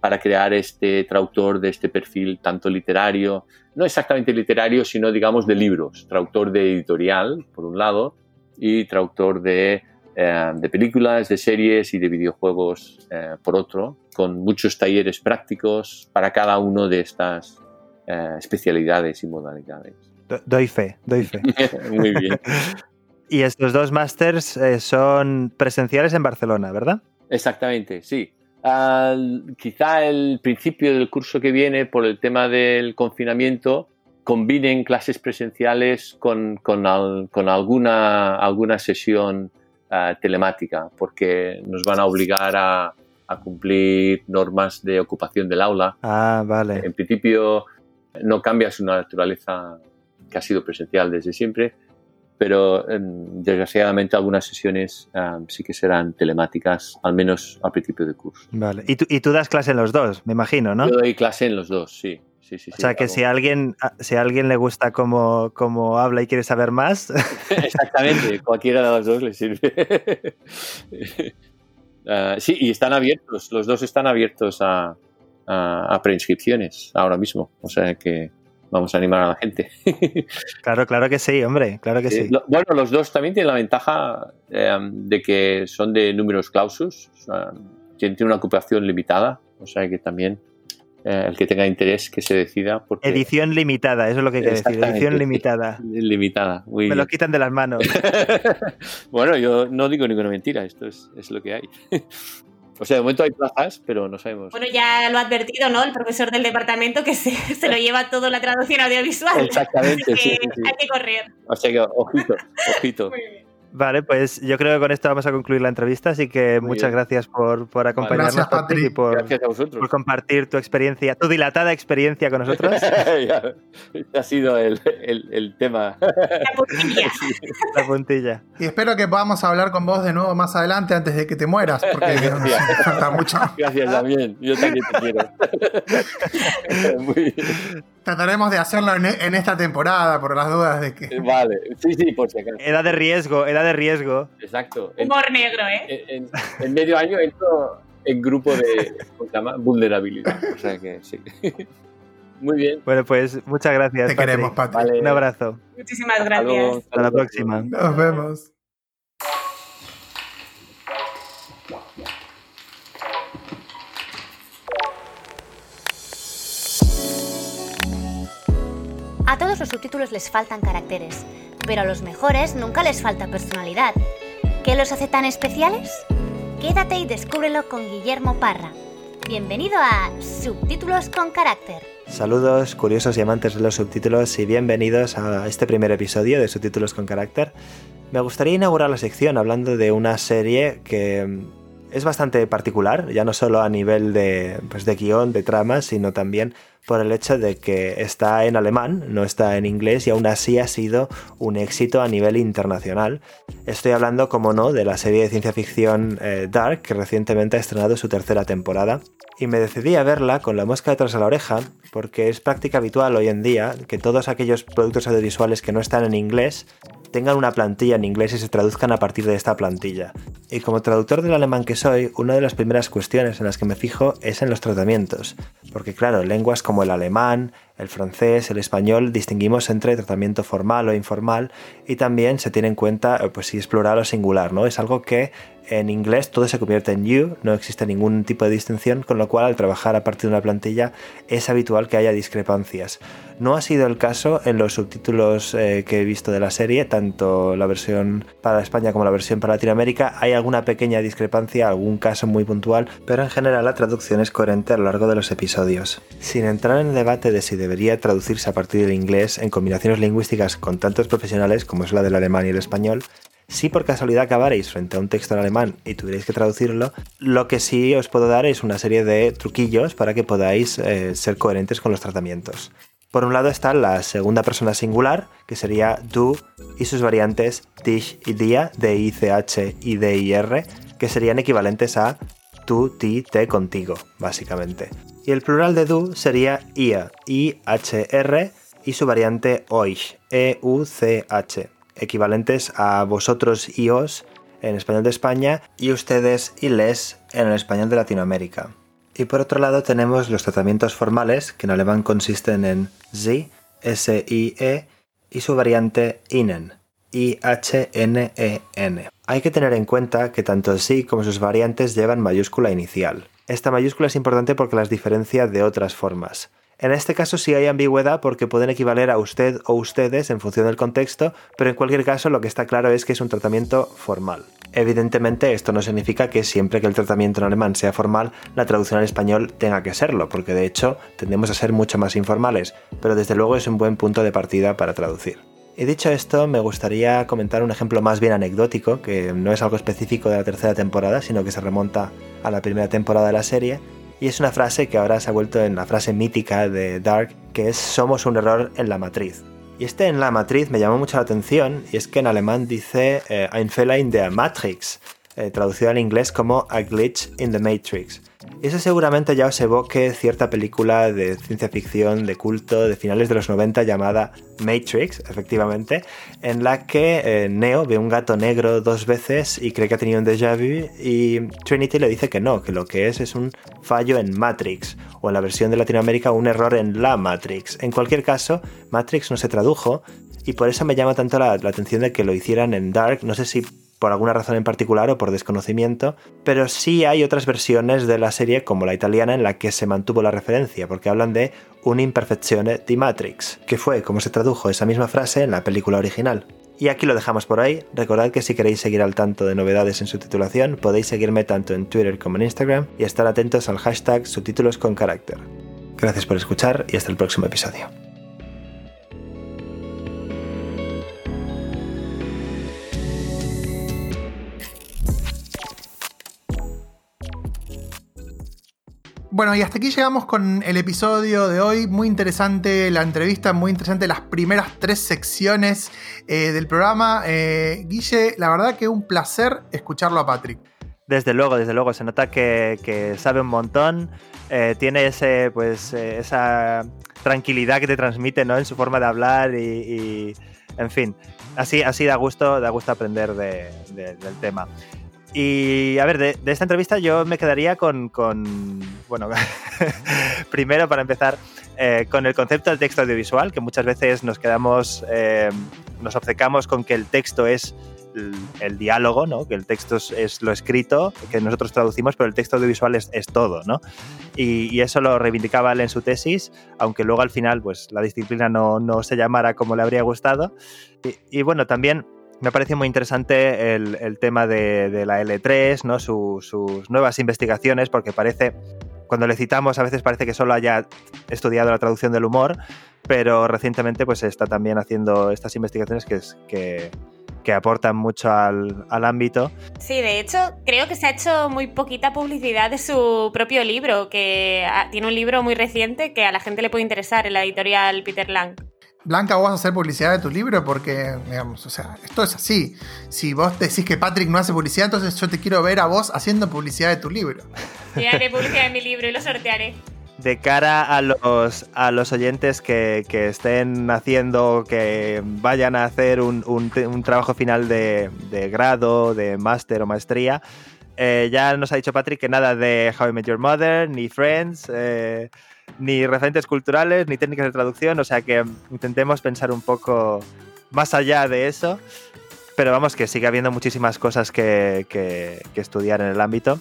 para crear este traductor de este perfil tanto literario, no exactamente literario, sino digamos de libros, traductor de editorial, por un lado, y traductor de, eh, de películas, de series y de videojuegos, eh, por otro, con muchos talleres prácticos para cada uno de estas eh, especialidades y modalidades. Do doy fe, doy fe. (laughs) Muy bien. (laughs) y estos dos másters son presenciales en Barcelona, ¿verdad? Exactamente, sí. Quizá el principio del curso que viene, por el tema del confinamiento, combinen clases presenciales con, con, al, con alguna, alguna sesión uh, telemática, porque nos van a obligar a, a, cumplir normas de ocupación del aula. Ah, vale. En principio no cambia su naturaleza que ha sido presencial desde siempre, pero eh, desgraciadamente algunas sesiones um, sí que serán telemáticas, al menos al principio del curso. Vale. ¿Y tú, y tú das clase en los dos, me imagino, ¿no? Yo doy clase en los dos, sí. Sí, sí, o sea, que si a, alguien, si a alguien le gusta cómo, cómo habla y quiere saber más. (laughs) (laughs) Exactamente, cualquiera de los dos le sirve. uh, (laughs) sí, y están abiertos, los dos están abiertos a, a, a, preinscripciones ahora mismo. O sea que vamos a animar a la gente. (laughs) claro, claro que sí, hombre, claro que sí. sí. Lo, bueno, los dos también tienen la ventaja eh, de que son de números clausus, o sea, tienen una ocupación limitada, o sea que también eh, el que tenga interés que se decida. Porque... Edición limitada, eso es lo que quiere decir, edición limitada. (laughs) Limitada, muy Me lo quitan de las manos. (laughs) bueno, yo no digo ninguna mentira, esto es, es lo que hay. O sea, de momento hay plazas, pero no sabemos. Bueno, ya lo ha advertido, ¿no? El profesor del departamento que se, (laughs) se lo lleva todo la traducción audiovisual. Exactamente, que sí, sí, sí. Hay que correr. O sea que, ojito, (laughs) ojito. Vale, pues yo creo que con esto vamos a concluir la entrevista, así que Muy muchas bien. gracias por, por acompañarnos Gracias, Patrick, y por, Gracias a vosotros. por compartir tu experiencia, tu dilatada experiencia con nosotros. (laughs) Ya, ha sido el, el- el tema. La puntilla. (laughs) la puntilla. Y espero que podamos hablar con vos de nuevo más adelante antes de que te mueras, porque (laughs) sé, falta mucho. Gracias también. Yo también te quiero. Muy bien. Trataremos de hacerlo en, en esta temporada por las dudas de que. Vale. Sí, sí, por si acaso. Edad de riesgo, edad de riesgo. Exacto. En, Humor negro, ¿eh? en- en medio año entro en grupo de ¿cómo se llama? vulnerabilidad. O sea que sí. (laughs) Muy bien. Bueno, pues muchas gracias. Te Patrick. queremos, Patrick. Vale. Un abrazo. Muchísimas Hasta luego. gracias. Hasta la próxima. Nos vemos. A todos los subtítulos les faltan caracteres, pero a los mejores nunca les falta personalidad. ¿Qué los hace tan especiales? Quédate y descúbrelo con Guillermo Parra. Bienvenido a Subtítulos con Carácter. Saludos, curiosos y amantes de los subtítulos, y bienvenidos a este primer episodio de Subtítulos con Carácter. Me gustaría inaugurar la sección hablando de una serie que es bastante particular, ya no solo a nivel de, pues, de guion, de trama, sino también por el hecho de que está en alemán, no está en inglés, y aún así ha sido un éxito a nivel internacional. Estoy hablando, como no, de la serie de ciencia ficción eh, Dark, que recientemente ha estrenado su tercera temporada. Y me decidí a verla con la mosca detrás de la oreja, porque es práctica habitual hoy en día que todos aquellos productos audiovisuales que no están en inglés tengan una plantilla en inglés y se traduzcan a partir de esta plantilla. Y como traductor del alemán que soy, una de las primeras cuestiones en las que me fijo es en los tratamientos. Porque claro, lenguas como el alemán, el francés, el español, distinguimos entre tratamiento formal o informal y también se tiene en cuenta eh, pues si es plural o singular, ¿no? Es algo que en inglés todo se convierte en you, no existe ningún tipo de distinción, con lo cual al trabajar a partir de una plantilla es habitual que haya discrepancias. No ha sido el caso en los subtítulos eh, que he visto de la serie, tanto la versión para España como la versión para Latinoamérica. Hay alguna pequeña discrepancia, algún caso muy puntual, pero en general la traducción es coherente a lo largo de los episodios. Sin entrar en el debate de si debería traducirse a partir del inglés en combinaciones lingüísticas con tantos profesionales como es la del alemán y el español, si por casualidad acabaréis frente a un texto en alemán y tuvierais que traducirlo, lo que sí os puedo dar es una serie de truquillos para que podáis eh, ser coherentes con los tratamientos. Por un lado está la segunda persona singular, que sería du, y sus variantes dich y dia, D-I-C-H y D-I-R, que serían equivalentes a tú, ti, te, contigo, básicamente. Y el plural de du sería ia, I-H-R, y su variante euch, E-U-C-H, equivalentes a vosotros y os en español de España y ustedes y les en el español de Latinoamérica. Y por otro lado tenemos los tratamientos formales, que en alemán consisten en Sie, S-I-E, y su variante Ihnen, I-H-N-E-N. Hay que tener en cuenta que tanto Sie como sus variantes llevan mayúscula inicial. Esta mayúscula es importante porque las diferencia de otras formas. En este caso sí hay ambigüedad porque pueden equivaler a usted o ustedes en función del contexto, pero en cualquier caso lo que está claro es que es un tratamiento formal. Evidentemente esto no significa que siempre que el tratamiento en alemán sea formal, la traducción al español tenga que serlo, porque de hecho tendemos a ser mucho más informales, pero desde luego es un buen punto de partida para traducir. Y dicho esto, me gustaría comentar un ejemplo más bien anecdótico, que no es algo específico de la tercera temporada, sino que se remonta a la primera temporada de la serie, y es una frase que ahora se ha vuelto en la frase mítica de Dark, que es somos un error en la matriz. Y este en la matriz me llamó mucho la atención, y es que en alemán dice eh, ein Fehler in der Matrix, eh, traducido al inglés como a glitch in the Matrix. Y eso seguramente ya os evoque cierta película de ciencia ficción de culto de finales de los 90 llamada Matrix, efectivamente, en la que eh, Neo ve un gato negro dos veces y cree que ha tenido un déjà vu y Trinity le dice que no, que lo que es es un fallo en Matrix, o en la versión de Latinoamérica un error en la Matrix. En cualquier caso, Matrix no se tradujo y por eso me llama tanto la atención de que lo hicieran en Dark, no sé si por alguna razón en particular o por desconocimiento, pero sí hay otras versiones de la serie como la italiana en la que se mantuvo la referencia, porque hablan de un'imperfezione di Matrix, que fue como se tradujo esa misma frase en la película original. Y aquí lo dejamos por ahí. Recordad que si queréis seguir al tanto de novedades en su titulación, podéis seguirme tanto en Twitter como en Instagram y estar atentos al hashtag subtítulos con carácter. Gracias por escuchar y hasta el próximo episodio. Bueno, y hasta aquí llegamos con el episodio de hoy. Muy interesante la entrevista, muy interesante las primeras tres secciones eh, del programa. Eh, Guille, la verdad que un placer escucharlo a Patrick. Desde luego, desde luego, se nota que, sabe un montón, eh, tiene ese, pues, esa tranquilidad que te transmite ¿no? en su forma de hablar y, en fin, así, así da gusto, da gusto aprender del tema. Y a ver, de, esta entrevista yo me quedaría con, bueno, (laughs) primero para empezar, eh, con el concepto del texto audiovisual, que muchas veces nos quedamos, eh, nos obcecamos con que el texto es el, diálogo, ¿no? que el texto es, lo escrito, que nosotros traducimos, pero el texto audiovisual es, todo. ¿no? Y, eso lo reivindicaba él en su tesis, aunque luego al final pues, la disciplina no, no se llamara como le habría gustado. y bueno, también me parece muy interesante el, tema de, la L3, ¿no? sus nuevas investigaciones, porque parece, cuando le citamos, a veces parece que solo haya estudiado la traducción del humor, pero recientemente pues está también haciendo estas investigaciones que, que, que aportan mucho al, al, ámbito. Sí, de hecho, creo que se ha hecho muy poquita publicidad de su propio libro, que ah, tiene un libro muy reciente que a la gente le puede interesar en la editorial Peter Lang. Blanca, vos vas a hacer publicidad de tu libro porque, digamos, o sea, esto es así. Si vos decís que Patrick no hace publicidad, entonces yo te quiero ver a vos haciendo publicidad de tu libro. Y haré publicidad de mi libro y lo sortearé. De cara a los, a los oyentes que, estén haciendo, que vayan a hacer un, trabajo final de, grado, de máster o maestría, eh, ya nos ha dicho Patrick que nada de How I Met Your Mother, ni Friends. Eh, ni referentes culturales, ni técnicas de traducción, o sea que intentemos pensar un poco más allá de eso, pero vamos que sigue habiendo muchísimas cosas que, que, estudiar en el ámbito.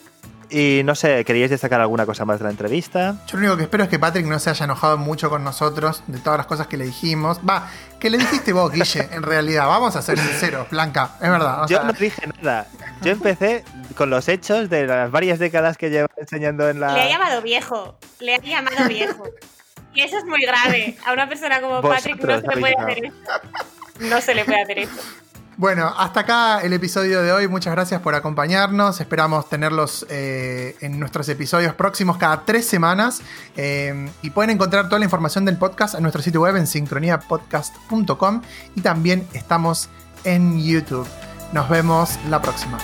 Y no sé, ¿queríais destacar alguna cosa más de la entrevista? Yo lo único que espero es que Patrick no se haya enojado mucho con nosotros de todas las cosas que le dijimos. Va, que le dijiste vos, Guille, en realidad. Vamos a ser sinceros, Blanca, es verdad. Yo no dije nada. Yo empecé con los hechos de las varias décadas que llevo enseñando en la. Le ha llamado viejo. Le ha llamado viejo. Y eso es muy grave. A una persona como Patrick no se le puede hacer eso. No se le puede hacer eso. Bueno, hasta acá el episodio de hoy. Muchas gracias por acompañarnos. Esperamos tenerlos eh, en nuestros episodios próximos cada tres semanas. Eh, y pueden encontrar toda la información del podcast en nuestro sitio web en sincroniapodcast.com. Y también estamos en YouTube. Nos vemos la próxima.